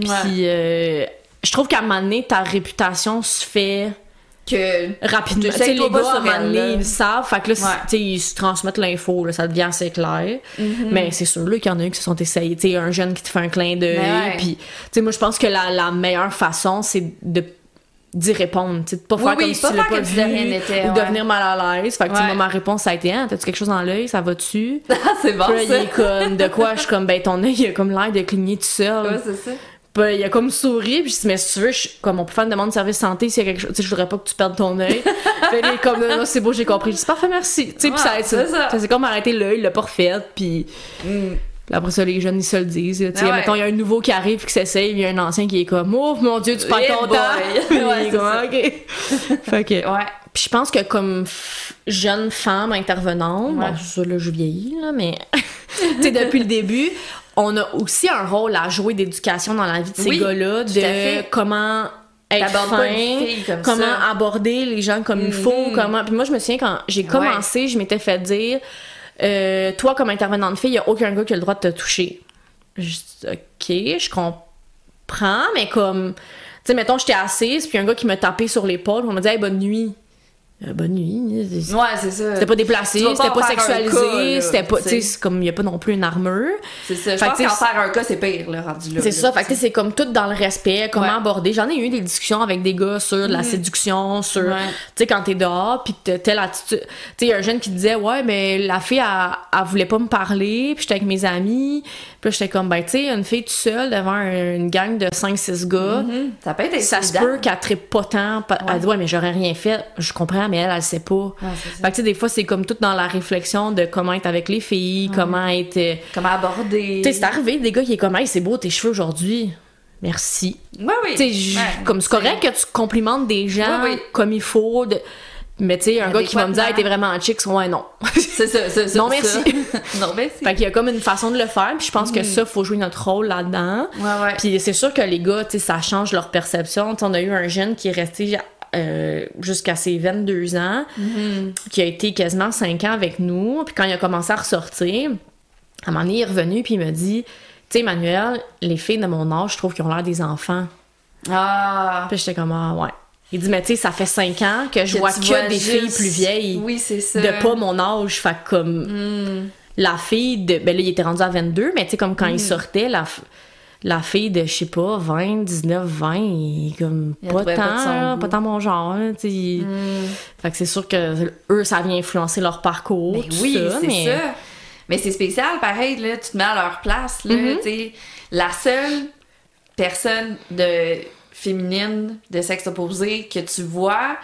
Puis Ouais. euh, je trouve qu'à un moment donné, ta réputation se fait que rapidement. Tu sais les gars, à un moment donné, ils le savent. Fait que là, Ouais. tu sais, ils se transmettent l'info, là, ça devient assez clair. Mm-hmm. Mais c'est sûr, là, qu'il y en a eu qui se sont essayés. Tu sais, un jeune qui te fait un clin d'œil. Ouais. Puis, tu sais, moi, je pense que la, la meilleure façon, c'est de d'y répondre, tu sais, de pas Oui, faire oui, comme si pas tu l'as pas vu ou ouais. devenir mal à l'aise. Fait que tu Ouais. moi, ma réponse, ça a été, hein, t'as-tu quelque chose dans l'œil, ça va-tu? Ah, [LAUGHS] c'est bon Puis là, il ça. est comme, de quoi? Je suis comme, ben, ton œil, il a comme l'air de cligner tout seul. Ouais, c'est ça. Puis il a comme souri, puis je dis, mais si tu veux, je- comme on peut faire une demande de service santé s'il y a quelque chose, tu sais, je voudrais pas que tu perdes ton œil. [LAUGHS] Il est comme, non, c'est beau, j'ai compris. Je dis, parfait, merci. Tu sais, puis ça, Ouais, ça, c'est ça. s'est comme arrêté l'œil, il l'a pas refait, puis. Puis après ça, les jeunes, ils se le disent. Tu sais, Ah ouais. mettons, il y a un nouveau qui arrive, qui s'essaye, il y a un ancien qui est comme, oh mon dieu, tu perds Eh ton temps. [LAUGHS] [LAUGHS] Ouais, est c'est comme, ça. ok. fait que, Ouais. puis je pense que comme jeune femme intervenante, Ouais. bon, ça là, je vieillis, là, mais tu sais, depuis le début, on a aussi un rôle à jouer d'éducation dans la vie de ces Oui, gars-là, de comment être fin, comme comment ça. aborder les gens comme il faut, Mhm. comment. Puis moi, je me souviens quand j'ai commencé, je m'étais fait dire, euh, toi comme intervenante fille, il y a aucun gars qui a le droit de te toucher. Je dis, ok, je comprends, mais comme, tu sais, mettons, j'étais assise, puis un gars qui me tapait sur l'épaule, on me dit, hey, bonne nuit. Bonne nuit. c'est- Ouais, c'est ça. C'était pas déplacé, c'était pas sexualisé, c'était pas, tu sais. comme, il y a pas non plus une armure. C'est ça. Je Fait pense qu'en faire un cas, c'est pire, là, rendu là. C'est ça, fait que c'est comme tout dans le respect, comment Ouais. aborder. J'en ai eu des discussions avec des gars sur de la séduction, sur, Ouais. tu sais, quand t'es dehors, t'as telle attitude. Tu sais, il y a un jeune qui disait, ouais, mais la fille, elle, elle voulait pas me parler, puis j'étais avec mes amis, puis j'étais comme, ben, tu sais, une fille toute seule devant un- une gang de 5-6 gars. Mhm. Ça peut être Ça se peut qu'elle pas tant. Elle dit, ouais, mais j'aurais rien fait. Je comprends, mais elle, elle sait pas. Ouais. Fait que, tu sais, des fois, c'est comme tout dans la réflexion de comment être avec les filles, comment être. euh, Comment aborder. Tu sais, c'est arrivé des gars qui est comme, hey, c'est beau tes cheveux aujourd'hui. Merci. Ouais, oui. Tu sais, j- Ouais, comme c'est correct que tu complimentes des gens Oui, oui. comme il faut. de- Mais tu sais, un gars qui va me dire, hey, t'es vraiment chic, ouais, non. [LAUGHS] C'est ça, c'est ça. Non, merci. [LAUGHS] non, merci. fait qu'il y a comme une façon de le faire, puis je pense que ça, faut jouer notre rôle là-dedans. Ouais, ouais. Puis c'est sûr que les gars, tu sais, ça change leur perception. Tu sais, on a eu un jeune qui est resté euh, jusqu'à ses 22 ans, qui a été quasiment 5 ans avec nous. Puis quand il a commencé à ressortir, à un moment donné, il est revenu, puis il m'a dit, tu sais, Emmanuel, les filles de mon âge, je trouve qu'ils ont l'air des enfants. Ah. Puis j'étais comme, ah ouais. Il dit, mais tu sais, ça fait 5 ans que je Que vois que vois des juste- filles plus vieilles Oui, c'est ça. de pas mon âge. Fait que comme Hmm. la fille de. Ben là, il était rendu à 22, mais tu sais, comme quand il sortait, la, la fille de, je sais pas, 20, 19, 20, il est comme Il pas tant, pas pas tant mon genre. il- Hmm. Fait que c'est sûr que eux, ça vient influencer leur parcours. Mais tout oui, ça, c'est mais... ça. Mais c'est spécial, pareil, là, tu te mets à leur place, là, tu sais. La seule personne de féminine de sexe opposé que tu vois,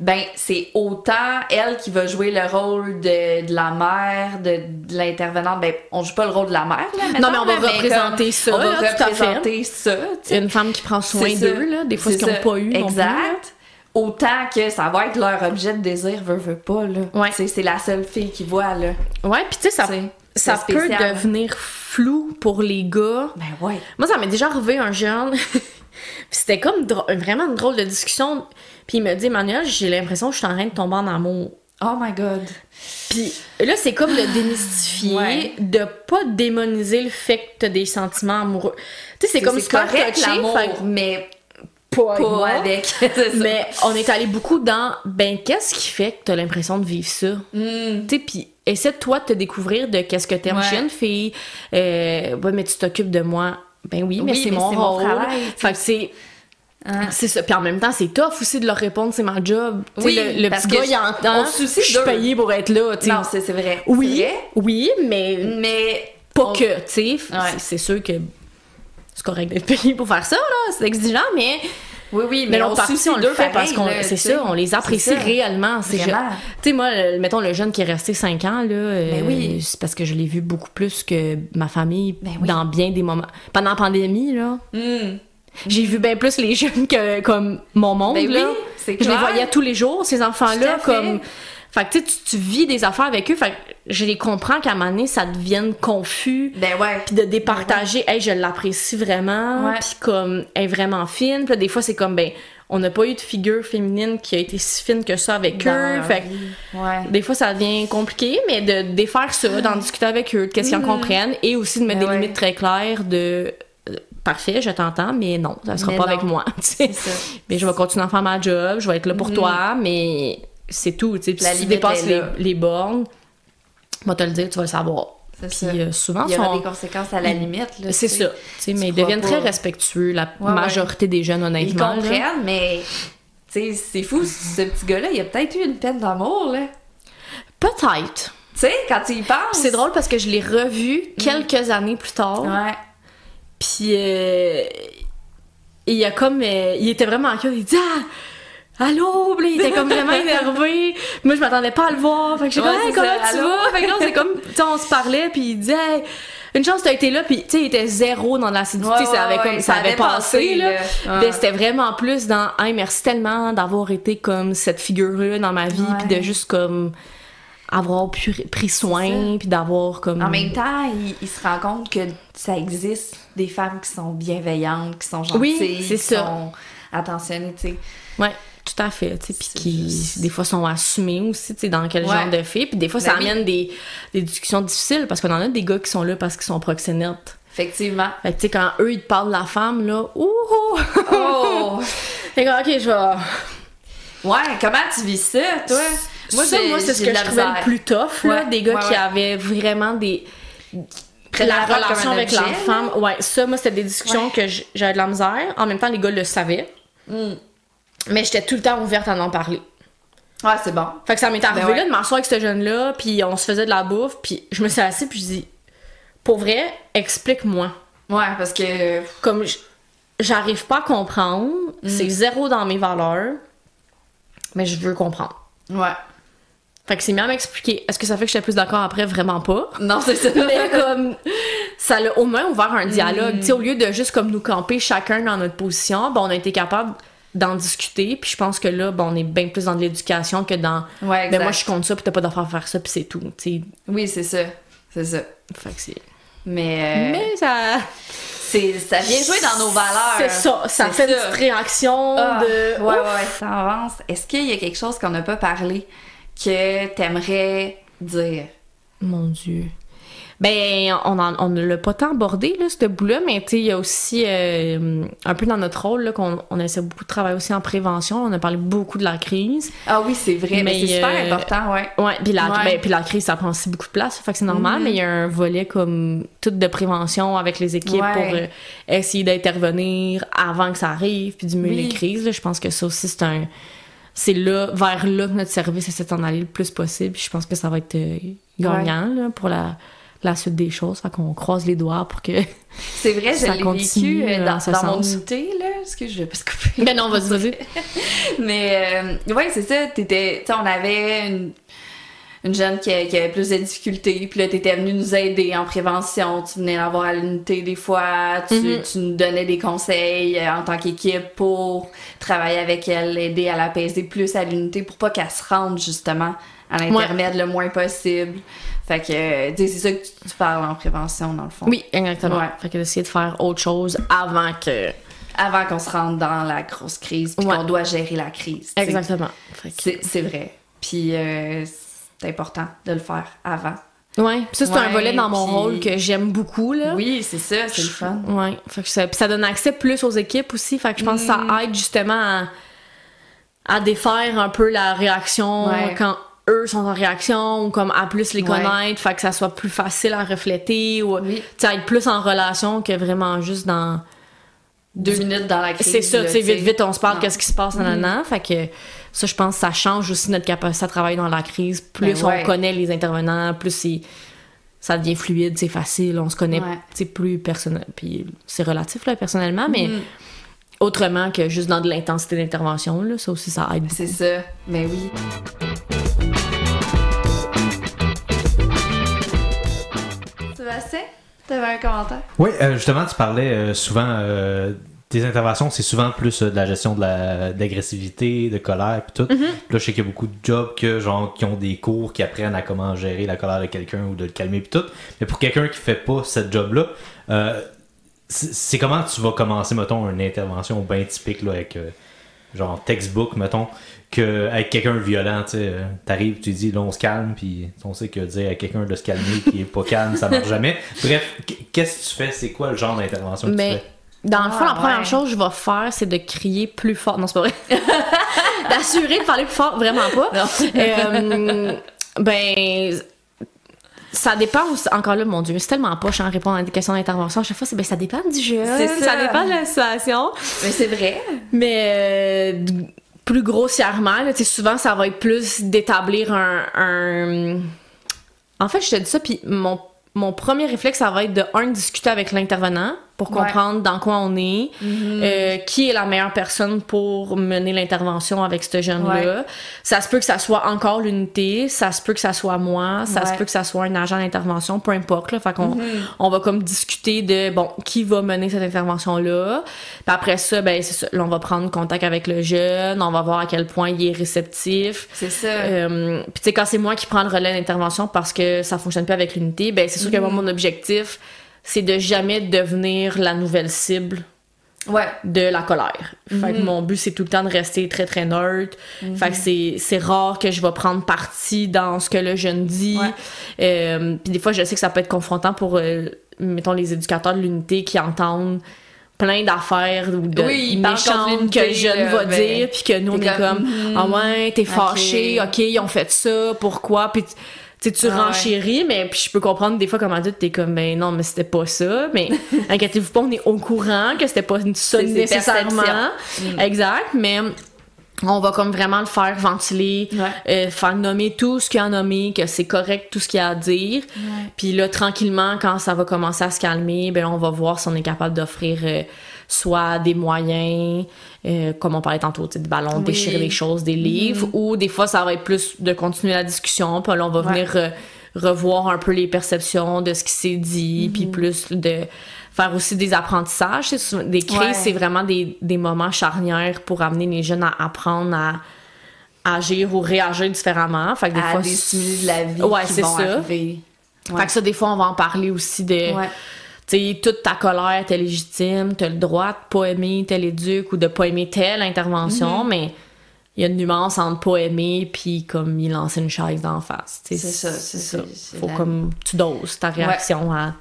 ben, c'est autant elle qui va jouer le rôle de, de la mère, de, de l'intervenante. Ben, on joue pas le rôle de la mère, là, Non, mais on va représenter comme ça, On va là, représenter ça, tu sais. Une femme qui prend soin d'eux, là, des fois, qu'ils n'ont pas eu. non plus, là. Exact. Autant que ça va être leur objet de désir, veut, veut pas, là. Ouais. C'est la seule fille qui voit, là. Ouais, puis tu sais, ça, ça peut devenir flou pour les gars. Ben ouais. Moi, ça m'est déjà arrivé un jeune. [LAUGHS] Puis c'était comme vraiment une drôle de discussion. Puis il me dit, Emmanuel, j'ai l'impression que je suis en train de tomber en amour. Oh my god. Puis là, c'est comme de démystifier, Ouais. de pas démoniser le fait que t'as des sentiments amoureux. Tu sais, c'est comme super correct l'amour, mais pas avec pas moi. avec. [LAUGHS] C'est ça. Mais on est allé beaucoup dans, ben, qu'est-ce qui fait que t'as l'impression de vivre ça? Hmm. Tu sais, puis essaie de toi de te découvrir de qu'est-ce que t'aimes Ouais. chez une fille. Euh, ouais, mais tu t'occupes de moi. Ben oui, mais Oui, c'est mon rôle. travail, fait que c'est. Hein? C'est ça. Puis en même temps, c'est tough aussi de leur répondre, c'est ma job. Oui, le, le parce petit que gars, il entend. on se soucie Je suis payée pour être là. tu sais. Non, c'est vrai. oui, vrai? oui, mais Mais pas on- que, tu sais. Ouais. C'est- sûr que c'est correct d'être payé pour faire ça, là. C'est exigeant, mais. Oui, oui, Mais mais, on partie, on le fait parce qu'on. C'est ça, on les apprécie réellement. C'est. Tu sais, moi, le- mettons le jeune qui est resté 5 ans, là, euh, Ben oui. c'est parce que je l'ai vu beaucoup plus que ma famille Ben oui. dans bien des moments. Pendant la pandémie, là, Hmm. J'ai vu bien plus les jeunes que comme mon monde, Ben là. oui, c'est je les voyais tous les jours, ces enfants-là, comme... Fait que, tu sais, tu- vis des affaires avec eux, fait que je les comprends qu'à un moment donné, ça devienne confus Ben ouais. puis de départager hey je l'apprécie vraiment puis comme elle est vraiment fine puis là, des fois c'est comme ben on n'a pas eu de figure féminine qui a été si fine que ça avec Dans eux fait. Ouais. des fois ça devient compliqué mais de défaire ça d'en discuter avec eux de qu'est-ce qu'ils en comprennent et aussi de mettre Ben des ouais. limites très claires de parfait, je t'entends, mais non, ça sera Mais pas non. avec moi. [LAUGHS] Mais je vais continuer à faire ma job, je vais être là pour Mhm. toi, mais c'est tout. La si tu dépasses les, les bornes, moi te le dire, tu vas le savoir. C'est Puis ça. euh, souvent, Il y aura sont- des conséquences à la limite. c'est ça. mais ils deviennent pas- très respectueux, la Ouais, ouais. majorité des jeunes, Ils honnêtement. là. comprennent, mais c'est fou, ce petit gars-là, il a peut-être eu une peine d'amour, là. Peut-être. Tu sais, quand tu y penses. C'est drôle parce que je l'ai revu quelques années plus tard. Ouais. Puis euh, il y a comme euh, il était vraiment en cœur, il dit ah Allô, là, il était comme vraiment énervé. Moi, je m'attendais pas à le voir. Fait que j'étais Ouais, comme, Hey, comment ça, tu allô? vas? Fait que là, c'est comme, tu on se parlait, puis il disait, Hey, une chance t'as été là, puis tu sais, il était zéro dans l'acidité, Ouais, ça avait comme, ça, avait passé, passé, là. Mais Ouais. c'était vraiment plus dans, hey, merci tellement d'avoir été comme cette figure-là dans ma vie, puis de juste comme avoir pu- pris soin, puis d'avoir comme. En même temps, il, il se rend compte que ça existe des femmes qui sont bienveillantes, qui sont gentilles, Oui, qui ça. sont attentionnées, tu sais. Ouais, tout à fait. tu sais, Puis qui, juste- des fois, sont assumés aussi, tu sais, dans quel Ouais. genre de filles. Puis des fois, ça Ben oui. amène des, des discussions difficiles parce qu'on en a des gars qui sont là parce qu'ils sont proxénètes. Effectivement. Fait que, tu sais, quand eux, ils te parlent de la femme, là, ouh! Oh! [LAUGHS] Fait que, ok, je vais. ouais, comment tu vis ça, toi? ça, j'ai- moi, c'est ce que je trouvais le plus tough, là, des gars ouais, qui ouais. avaient vraiment des. La relation avec la femme, ouais, ça, moi, c'était des discussions que j'avais de la misère. En même temps, les gars le savaient. Mm. Mais j'étais tout le temps ouverte à en parler. Ouais, c'est bon. Fait que ça m'est arrivé Ben ouais. là de m'asseoir avec ce jeune-là, puis on se faisait de la bouffe, puis je me suis assise, puis je dis, pour vrai, explique-moi. Ouais, parce que. Comme j'arrive pas à comprendre, Mm. c'est zéro dans mes valeurs, mais je veux comprendre. Ouais. Fait que c'est bien à m'expliquer. Est-ce que ça fait que j'étais plus d'accord après? Vraiment pas. Non, c'est ça. Mais comme, ça l'a au moins ouvert un dialogue. Mm. Tu sais, au lieu de juste comme nous camper chacun dans notre position, ben, on a été capable d'en discuter, puis je pense que là, ben, on est bien plus dans de l'éducation que dans Ouais, exact. ben moi je compte ça, puis t'as pas d'affaire à faire ça, puis c'est tout. tu sais. Oui, c'est ça. C'est ça. Fait que c'est. Mais, euh, Mais ça. c'est, ça vient jouer dans nos valeurs. C'est ça, ça fait une ça. petite réaction Ah, de. Ouais, Ouf! ouais. Ça avance. Est-ce qu'il y a quelque chose qu'on n'a pas parlé? Que t'aimerais dire? Mon Dieu. Ben, on en- on ne l'a pas tant abordé, là, ce bout-là, mais tu sais, il y a aussi, euh, un peu dans notre rôle, là, qu'on on essaie beaucoup de travailler aussi en prévention. On a parlé beaucoup de la crise. Ah oui, c'est vrai. Mais, Mais, c'est super euh, important, ouais. Ouais, puis la, Ouais. ben, puis la crise, ça prend aussi beaucoup de place, fait que c'est normal, mais il y a un volet comme tout de prévention avec les équipes Ouais. pour euh, essayer d'intervenir avant que ça arrive, puis diminuer Oui. les crises. là. Je pense que ça aussi, c'est un. C'est là, vers là que notre service essaie d'en aller le plus possible. Puis je pense que ça va être euh, gagnant là, pour la, la suite des choses. Fait qu'on croise les doigts pour que. [LAUGHS] C'est vrai, je ça l'ai continue, vécu euh, euh, dans, mon unité, là. Est-ce que je vais pas se couper? ben non, vas-y, vas-y. [LAUGHS] Mais euh, ouais, c'est ça. T'étais, on avait une, une jeune qui, qui avait plus de difficultés, puis là, t'étais venue nous aider en prévention. Tu venais la voir à l'unité des fois, tu, Mhm. tu nous donnais des conseils euh, en tant qu'équipe pour travailler avec elle, l'aider à l'apaiser plus à l'unité pour pas qu'elle se rende justement à l'intermède le moins possible. Fait que, euh, c'est ça que tu, tu parles en prévention, dans le fond. Oui, exactement. Ouais. Fait que d'essayer de faire autre chose avant que. Avant qu'on se rende dans la grosse crise, puis Ouais. qu'on doit gérer la crise. Exactement. Que- c'est vrai. Puis euh, c'est important de le faire avant. Ouais, ça c'est un volet dans mon rôle que j'aime beaucoup là. Oui, c'est ça, c'est le fun. Que ça, puis ça donne accès plus aux équipes aussi, fait que je pense que ça Mm. aide justement à, à défaire un peu la réaction Ouais. quand eux sont en réaction ou comme à plus les Ouais. connaître, fait que ça soit plus facile à refléter ou Oui. tu être plus en relation que vraiment juste dans Deux minutes dans la crise. c'est ça, tu sais vite vite on se parle qu'est-ce qui se passe nanana, fait que ça je pense que ça change aussi notre capacité à travailler dans la crise, plus Ben ouais. on connaît les intervenants, plus c'est ça devient fluide, c'est facile, on se connaît, Ouais. c'est plus personnel, puis c'est relatif là personnellement, mais Mhm. autrement que juste dans de l'intensité d'intervention là, ça aussi ça aide. C'est ça, mais oui. Sébastien, t'avais un commentaire? Oui, euh, justement, tu parlais euh, souvent. euh, tes interventions, c'est souvent plus euh, de la gestion de la- d'agressivité, de colère, puis tout. Puis Là, je sais qu'il y a beaucoup de jobs que, genre, qui ont des cours qui apprennent à comment gérer la colère de quelqu'un ou de le calmer, puis tout. Mais pour quelqu'un qui fait pas cette job-là, euh, c'est comment tu vas commencer, mettons, une intervention bien typique, là, avec, euh, genre, textbook, mettons, que avec quelqu'un de violent, tu sais, euh, t'arrives, tu dis, là, on se calme, puis on sait que dire à quelqu'un de se calmer qui est pas calme, ça marche jamais. Bref, qu- qu'est-ce que tu fais? C'est quoi le genre d'intervention que Mais tu fais? Dans le fond, Ah, la première ouais. chose que je vais faire, c'est de crier plus fort. Non, c'est pas vrai. [LAUGHS] D'assurer de parler plus fort, vraiment pas. Euh, ben, ça dépend aussi. Encore là, mon Dieu, c'est tellement poche en répondre à des questions d'intervention. À chaque fois, c'est ben, ça dépend du jeu. C'est ça. dépend de la situation. Mais c'est vrai. Mais euh, plus grossièrement, là, souvent, ça va être plus d'établir un, un- En fait, je te dis ça, puis mon, mon premier réflexe, ça va être de, un, discuter avec l'intervenant pour Ouais. comprendre dans quoi on est, euh, qui est la meilleure personne pour mener l'intervention avec ce jeune-là. Ouais. Ça se peut que ça soit encore l'unité, ça se peut que ça soit moi, ça se peut que ça soit un agent d'intervention, peu importe. Là, fait qu'on on va comme discuter de, bon, qui va mener cette intervention-là. Puis après ça, ben, c'est ça. Là, on va prendre contact avec le jeune, on va voir à quel point il est réceptif. C'est ça. Euh, puis tu sais, quand c'est moi qui prends le relais d'intervention parce que ça fonctionne pas avec l'unité, ben c'est sûr que moi, mon objectif, c'est de jamais devenir la nouvelle cible ouais. de la colère. Fait que mon but, c'est tout le temps de rester très, très neutre. Fait que c'est, c'est rare que je vais prendre parti dans ce que le jeune dit. Ouais. Euh, puis des fois, je sais que ça peut être confrontant pour, euh, mettons, les éducateurs de l'unité qui entendent plein d'affaires ou de Oui, méchantes que le jeune va ben, dire puis que nous on est comme, mhm. ah ouais t'es fâché Ok. ils ont fait ça pourquoi puis sais, tu Ah ouais. renchéris, mais puis je peux comprendre des fois comme adulte, t'es comme, ben non, mais c'était pas ça. Mais [LAUGHS] inquiétez-vous pas, on est au courant que c'était pas ça nécessairement. Mm. Exact, mais on va comme vraiment le faire ventiler, Ouais. euh, faire nommer tout ce qu'il a à nommer, que c'est correct tout ce qu'il a à dire. Puis là, tranquillement, quand ça va commencer à se calmer, ben on va voir si on est capable d'offrir euh, soit des moyens, euh, comme on parlait tantôt, des ballons, Oui. déchirer des choses, des livres, ou des fois, ça va être plus de continuer la discussion, puis là, on va Ouais. venir revoir un peu les perceptions de ce qui s'est dit, puis plus de faire aussi des apprentissages. Des crises, Ouais. c'est vraiment des, des moments charnières pour amener les jeunes à apprendre à agir ou réagir différemment. Fait que des à fois, des stimuli de la vie Ouais, qui c'est vont ça. arriver. Fait que ça, des fois, on va en parler aussi de. Ouais. Sais, toute ta colère, t'es légitime, t'as le droit de pas aimer tel éduc ou de pas aimer telle intervention, Mm-hmm. mais il y a une nuance entre pas aimer puis comme y lancer une chaise d'en face. C'est ça, c'est c'est- ça. c'est Faut la- comme tu doses ta réaction à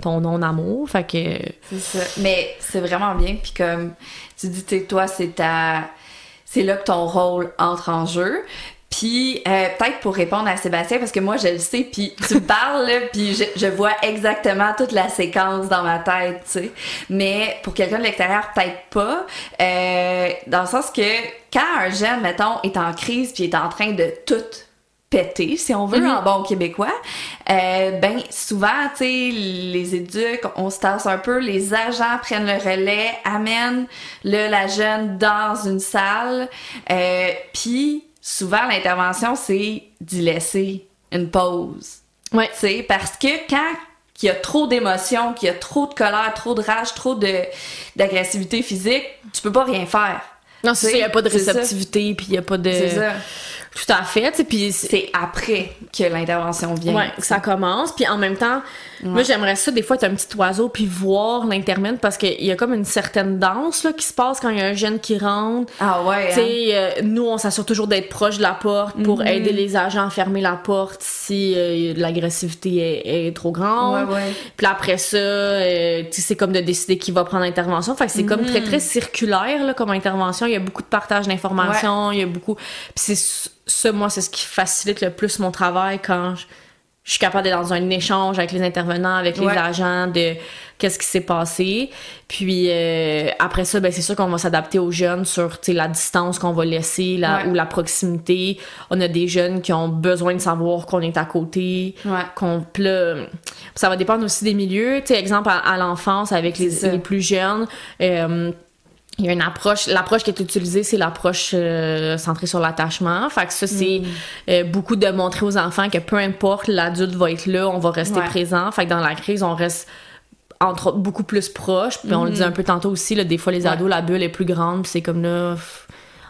ton non-amour. Fait que. C'est ça. Mais c'est vraiment bien. Puis comme tu dis, toi, c'est ta... C'est là que ton rôle entre en jeu. Puis euh, peut-être pour répondre à Sébastien, parce que moi, je le sais, puis tu me parles, puis je, je vois exactement toute la séquence dans ma tête, tu sais. Mais pour quelqu'un de l'extérieur, peut-être pas. Euh, dans le sens que quand un jeune, mettons, est en crise, puis est en train de tout péter, si on veut, Mhm. en bon québécois, euh, ben souvent, tu sais, les éduques, on se tasse un peu, les agents prennent le relais, amènent le, la jeune dans une salle, euh, puis souvent l'intervention, c'est d'y laisser une pause. Ouais. Tu sais, parce que quand il y a trop d'émotions, qu'il y a trop de colère, trop de rage, trop de d'agressivité physique, tu peux pas rien faire. Non, c'est ça, il n'y a pas de réceptivité, puis il n'y a pas de. C'est ça. Tout à fait, puis c'est- après que l'intervention vient. Ouais, que ça commence. Puis en même temps, moi, j'aimerais ça, des fois, être un petit oiseau puis voir l'intermède parce qu'il y a comme une certaine danse là, qui se passe quand il y a un jeune qui rentre. Ah ouais. Tu hein. sais, euh, nous, on s'assure toujours d'être proche de la porte pour aider les agents à fermer la porte si euh, l'agressivité est, est trop grande. Ouais, ouais. Puis après ça, euh, c'est comme de décider qui va prendre l'intervention. Fait que c'est comme très, très circulaire là, comme intervention. Il y a beaucoup de partage d'informations, il y a beaucoup... Puis c'est ça, moi, c'est ce qui facilite le plus mon travail quand je, je suis capable d'être dans un échange avec les intervenants, avec les Ouais. agents, de qu'est-ce qui s'est passé. Puis euh, après ça, ben, c'est sûr qu'on va s'adapter aux jeunes sur tu sais, la distance qu'on va laisser la, Ouais. ou la proximité. On a des jeunes qui ont besoin de savoir qu'on est à côté. Ouais. Qu'on, ça va dépendre aussi des milieux. Tu sais, exemple, à, à l'enfance, avec les, les plus jeunes, euh, il y a une approche, l'approche qui est utilisée, c'est l'approche euh, centrée sur l'attachement. Fait que ça, c'est Mm. euh, beaucoup de montrer aux enfants que peu importe, l'adulte va être là, on va rester Ouais. présent. Fait que dans la crise, on reste entre beaucoup plus proche. Puis on le dit un peu tantôt aussi, là, des fois les. Ouais. ados, la bulle est plus grande, puis c'est comme là.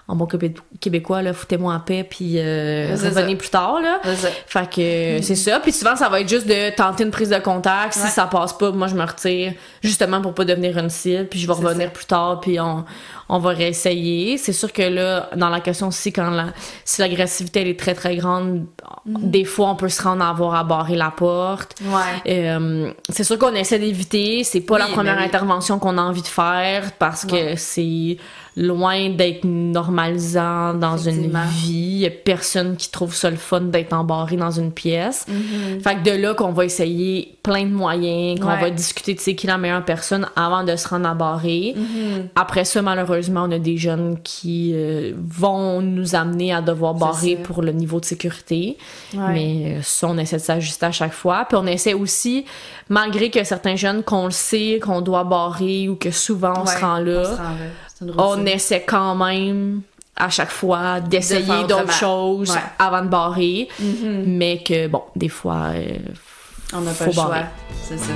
En bon québé- québécois, là, foutez-moi en paix, puis euh, revenez plus tard, là. C'est ça. Fait que euh, c'est ça. Puis souvent, ça va être juste de tenter une prise de contact. Si Ouais. ça passe pas, moi, je me retire justement pour pas devenir une cible. Puis je vais revenir ça. plus tard, puis on, on va réessayer. C'est sûr que là, dans la question aussi, quand la, si l'agressivité elle est très très grande, des fois, on peut se rendre à avoir à barrer la porte. Ouais. Euh, c'est sûr qu'on essaie d'éviter. C'est pas la première oui. intervention qu'on a envie de faire parce que Ouais. c'est loin d'être normalisant dans une vie. Y a personne qui trouve ça le fun d'être embarré dans une pièce. Mm-hmm. Fait que de là qu'on va essayer plein de moyens, qu'on Ouais. va discuter de c'est qui la meilleure personne avant de se rendre barrer. Mm-hmm. Après ça, malheureusement, on a des jeunes qui euh, vont nous amener à devoir barrer pour le niveau de sécurité. Ouais. Mais euh, ça, on essaie de s'ajuster à chaque fois. Puis on essaie aussi, malgré que certains jeunes, qu'on le sait, qu'on doit barrer ou que souvent on Ouais, se rend là, on on essaie quand même à chaque fois d'essayer d'autres choses Ouais. avant de barrer. Mhm. Mais que, bon, des fois, euh, On n'a pas le choix. barrer. C'est ça.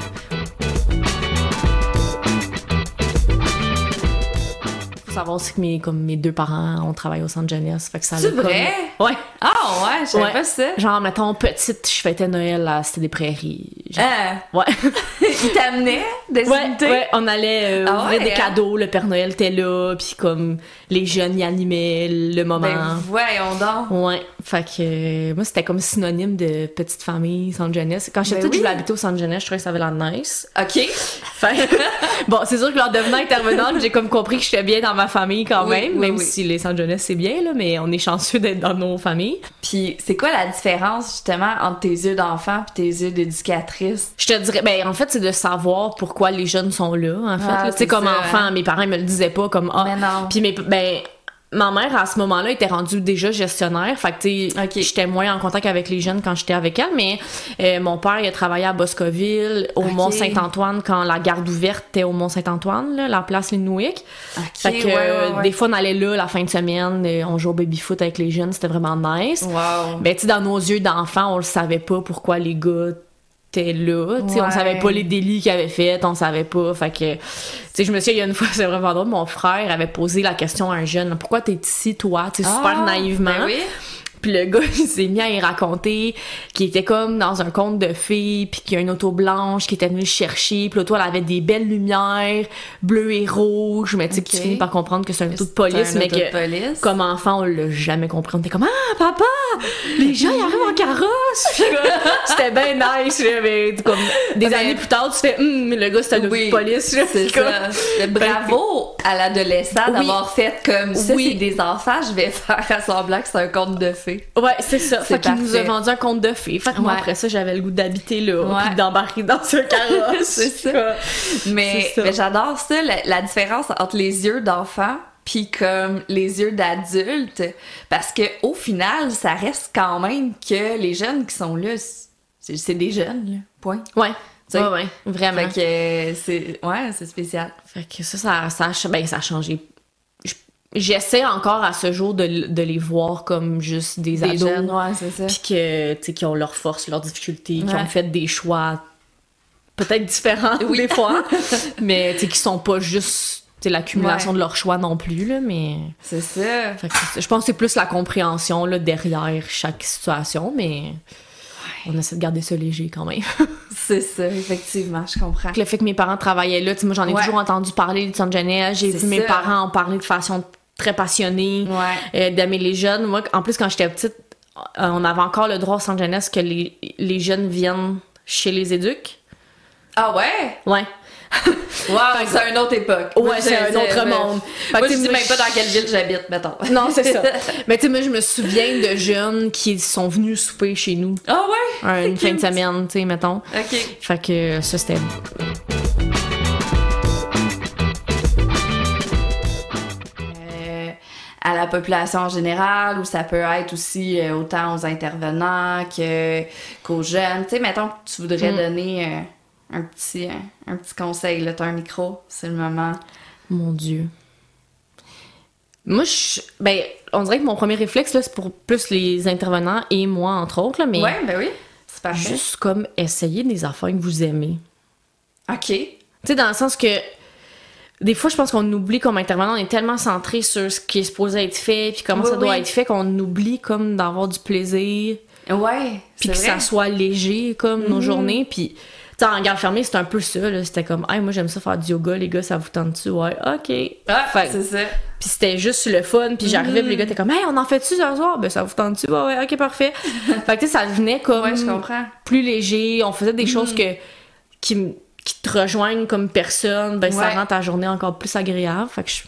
Savoir aussi que mes, comme mes deux parents ont travaillé au Centre Jeunesse. Fait que ça C'est l'a comme- vrai? Ouais. Ah ouais, je savais Ouais. pas ça. Genre, mettons, petite, je fêtais Noël à C'était des Prairies. Genre, Ah, Ouais. [LAUGHS] il t'amenait des Ouais, on allait euh, Ah ouvrir ouais, des hein? cadeaux, le Père Noël était là, puis comme les jeunes y animaient le moment. Ben voyons donc. Ouais, fait que euh, moi c'était comme synonyme de petite famille, centre jeunesse. Quand j'étais Ben je oui. voulais habiter au centre jeunesse, je trouvais que ça avait l'air nice. OK. Fait [LAUGHS] bon, c'est sûr que en devenant intervenante, j'ai comme compris que j'étais bien dans ma famille quand Oui, même, oui, même oui. si les centres jeunesse c'est bien là, mais on est chanceux d'être dans nos familles. Puis c'est quoi la différence justement entre tes yeux d'enfant et tes yeux d'éducatrice? Je te dirais, ben en fait c'est de savoir pourquoi les jeunes sont là. En fait, Ah, tu sais c'est comme ça, enfant, hein. mes parents me le disaient pas comme ah. Mais non. Puis mes, ben ma mère à ce moment-là était rendue déjà gestionnaire, fait que tu j'étais moins en contact avec les jeunes quand j'étais avec elle, mais euh, mon père il a travaillé à Boscoville, au Ok. Mont Saint-Antoine quand la garde ouverte était au Mont Saint-Antoine, là, la place Linwick. OK, Fait que ouais, ouais, ouais. des fois on allait là la fin de semaine, euh, on jouait au baby foot avec les jeunes, c'était vraiment nice. Wow. Ben, tu sais, dans nos yeux d'enfants, on le savait pas pourquoi les gars étaient là. On savait pas les délits qu'ils avaient fait, on savait pas. Fait que, tu je me souviens, il y a une fois, [LAUGHS] c'est vraiment drôle, mon frère avait posé la question à un jeune Pourquoi t'es ici, toi Tu super Ah, naïvement. Ben oui. Puis le gars, [LAUGHS] il s'est mis à y raconter qu'il était comme dans un conte de fées, puis qu'il y a une auto blanche qui était venue le chercher, puis l'auto, elle avait des belles lumières, bleues et rouges, mais tu sais, tu finis par comprendre que c'est un auto de police, mais auto que police. comme enfant, on l'a jamais compris. On était comme Ah, papa, les gens ils arrivent en carrosse. [LAUGHS] C'était bien nice. mais comme des Ben, années plus tard, tu fais Hum, mais le gars c'était un auto Oui, de police. C'est [LAUGHS] ça. Mais bravo à l'adolescent Oui. d'avoir fait comme ça, Oui. c'est des enfants, je vais faire à semblant que c'est un conte de fées. Ouais, c'est ça. C'est Fait qu'il nous a vendu un conte de fées. Fait que moi, après ça, j'avais le goût d'habiter là, Ouais. puis d'embarquer dans un [LAUGHS] carrosse. C'est ça. Mais, j'adore ça, la, la différence entre les yeux d'enfant puis comme les yeux d'adulte, parce que au final, ça reste quand même que les jeunes qui sont là, c'est des jeunes, là. point. Ouais. Ouais, ouais, vraiment. Fait que c'est ouais, c'est spécial. Fait que ça, ça, ça, ben, ça a changé. Je- J'essaie encore à ce jour de, de les voir comme juste des, Des ados. jeunes, ouais, c'est ça. Puis que, tu sais, qui ont leurs forces, leurs difficultés, qui ont fait des choix peut-être différents Oui. des fois, [LAUGHS] mais tu sais, qui sont pas juste l'accumulation Ouais. de leurs choix non plus, là, mais... C'est ça. Fait que c'est ça. je pense que c'est plus la compréhension là, derrière chaque situation, mais on essaie de garder ça léger quand même. [LAUGHS] C'est ça, effectivement, je comprends. le fait que mes parents travaillaient là, tu sais, moi j'en ai Ouais. toujours entendu parler du centre jeunesse, j'ai vu mes parents en parler de façon très passionnée, Ouais. euh, d'aimer les jeunes. Moi, en plus, quand j'étais petite, euh, on avait encore le droit au centre jeunesse que les, les jeunes viennent chez les éduques. Ah ouais? Ouais. [LAUGHS] Wow, c'est une autre époque. Ouais, c'est un autre monde. Fait Moi, je moi, même pas dans quelle ville j'habite, mettons. Non, c'est ça. [LAUGHS] Mais tu sais, moi, je me souviens de jeunes qui sont venus souper chez nous Ah ouais? euh, une fin de semaine, tu sais, mettons. OK. Fait que ça, c'était. Euh, à la population en général, ou ça peut être aussi euh, autant aux intervenants que, qu'aux jeunes. Tu sais, mettons que tu voudrais Mm. donner euh, un, petit, un, un petit conseil, là, t'as un micro, c'est le moment. Mon Dieu. Moi, je. Ben, on dirait que mon premier réflexe, là, c'est pour plus les intervenants et moi, entre autres, là, mais Ouais, ben oui, c'est parfait. juste comme essayer des affaires que vous aimez. OK. Tu sais, dans le sens que des fois, je pense qu'on oublie comme intervenant, on est tellement centré sur ce qui est supposé être fait, puis comment Oui, ça doit oui. être fait, qu'on oublie comme d'avoir du plaisir, Ouais, puis que vrai. ça soit léger comme nos Mhm. journées, puis sais, en garde fermée, c'était un peu ça, là. C'était comme, hey, moi j'aime ça faire du yoga, les gars, ça vous tente dessus? Ouais, ok. Ah, Fait- c'est ça. Puis c'était juste le fun, puis j'arrivais, puis les gars étaient comme, hey, on en fait-tu ce soir? Ben ça vous tente dessus? Ouais, ouais, ok, parfait. [LAUGHS] fait que tu sais, ça devenait comme Ouais, je comprends. plus léger, on faisait des choses que, qui, qui te rejoignent comme personne, ben ça rend ta journée encore plus agréable. Fait que je,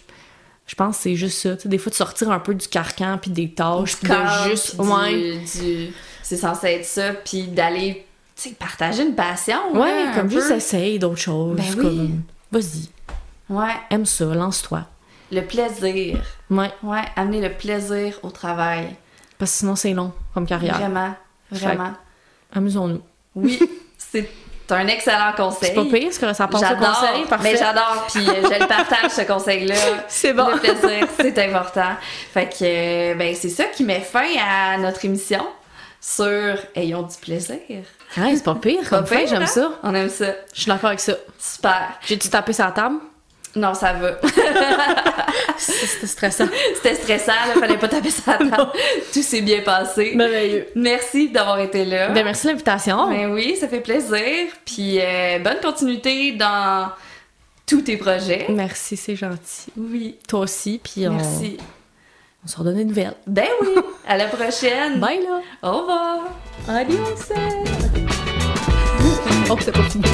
je pense que c'est juste ça. Des fois, de sortir un peu du carcan, puis des tâches, puis de juste. du- Ouais, du- C'est censé être ça, puis d'aller, sais, partager une passion. ouais hein, comme juste peu. essaye d'autres choses. Ben oui. comme, vas-y, Ouais, aime ça, lance-toi. le plaisir. Ouais, Ouais, amener le plaisir au travail. parce que sinon, c'est long comme carrière. Vraiment, vraiment. Amusons-nous. Oui, c'est un excellent conseil. C'est pas pire, ce que ça au J'adore, conseil, parfait. mais j'adore, puis euh, je le partage ce conseil-là. [LAUGHS] C'est bon. Le plaisir, c'est important. Fait que, euh, ben, c'est ça qui met fin à notre émission sur Ayons du plaisir. Ouais, c'est pas pire, comme Pas fait, pire, j'aime hein? ça. On aime ça. Je suis d'accord avec ça. Super. J'ai-tu tapé la table? Non, ça va. [LAUGHS] C'était stressant. [LAUGHS] C'était stressant, là, fallait pas taper sa [LAUGHS] table. Tout s'est bien passé. Merveilleux. Merci d'avoir été là. Ben, merci de l'invitation. Ben oui, ça fait plaisir. Puis euh, bonne continuité dans tous tes projets. Merci, c'est gentil. Oui. Toi aussi, puis on, Merci. On se redonne des nouvelles. Ben oui. À la prochaine. Bye là! Au revoir. Adios! Oh, c'est pas fini.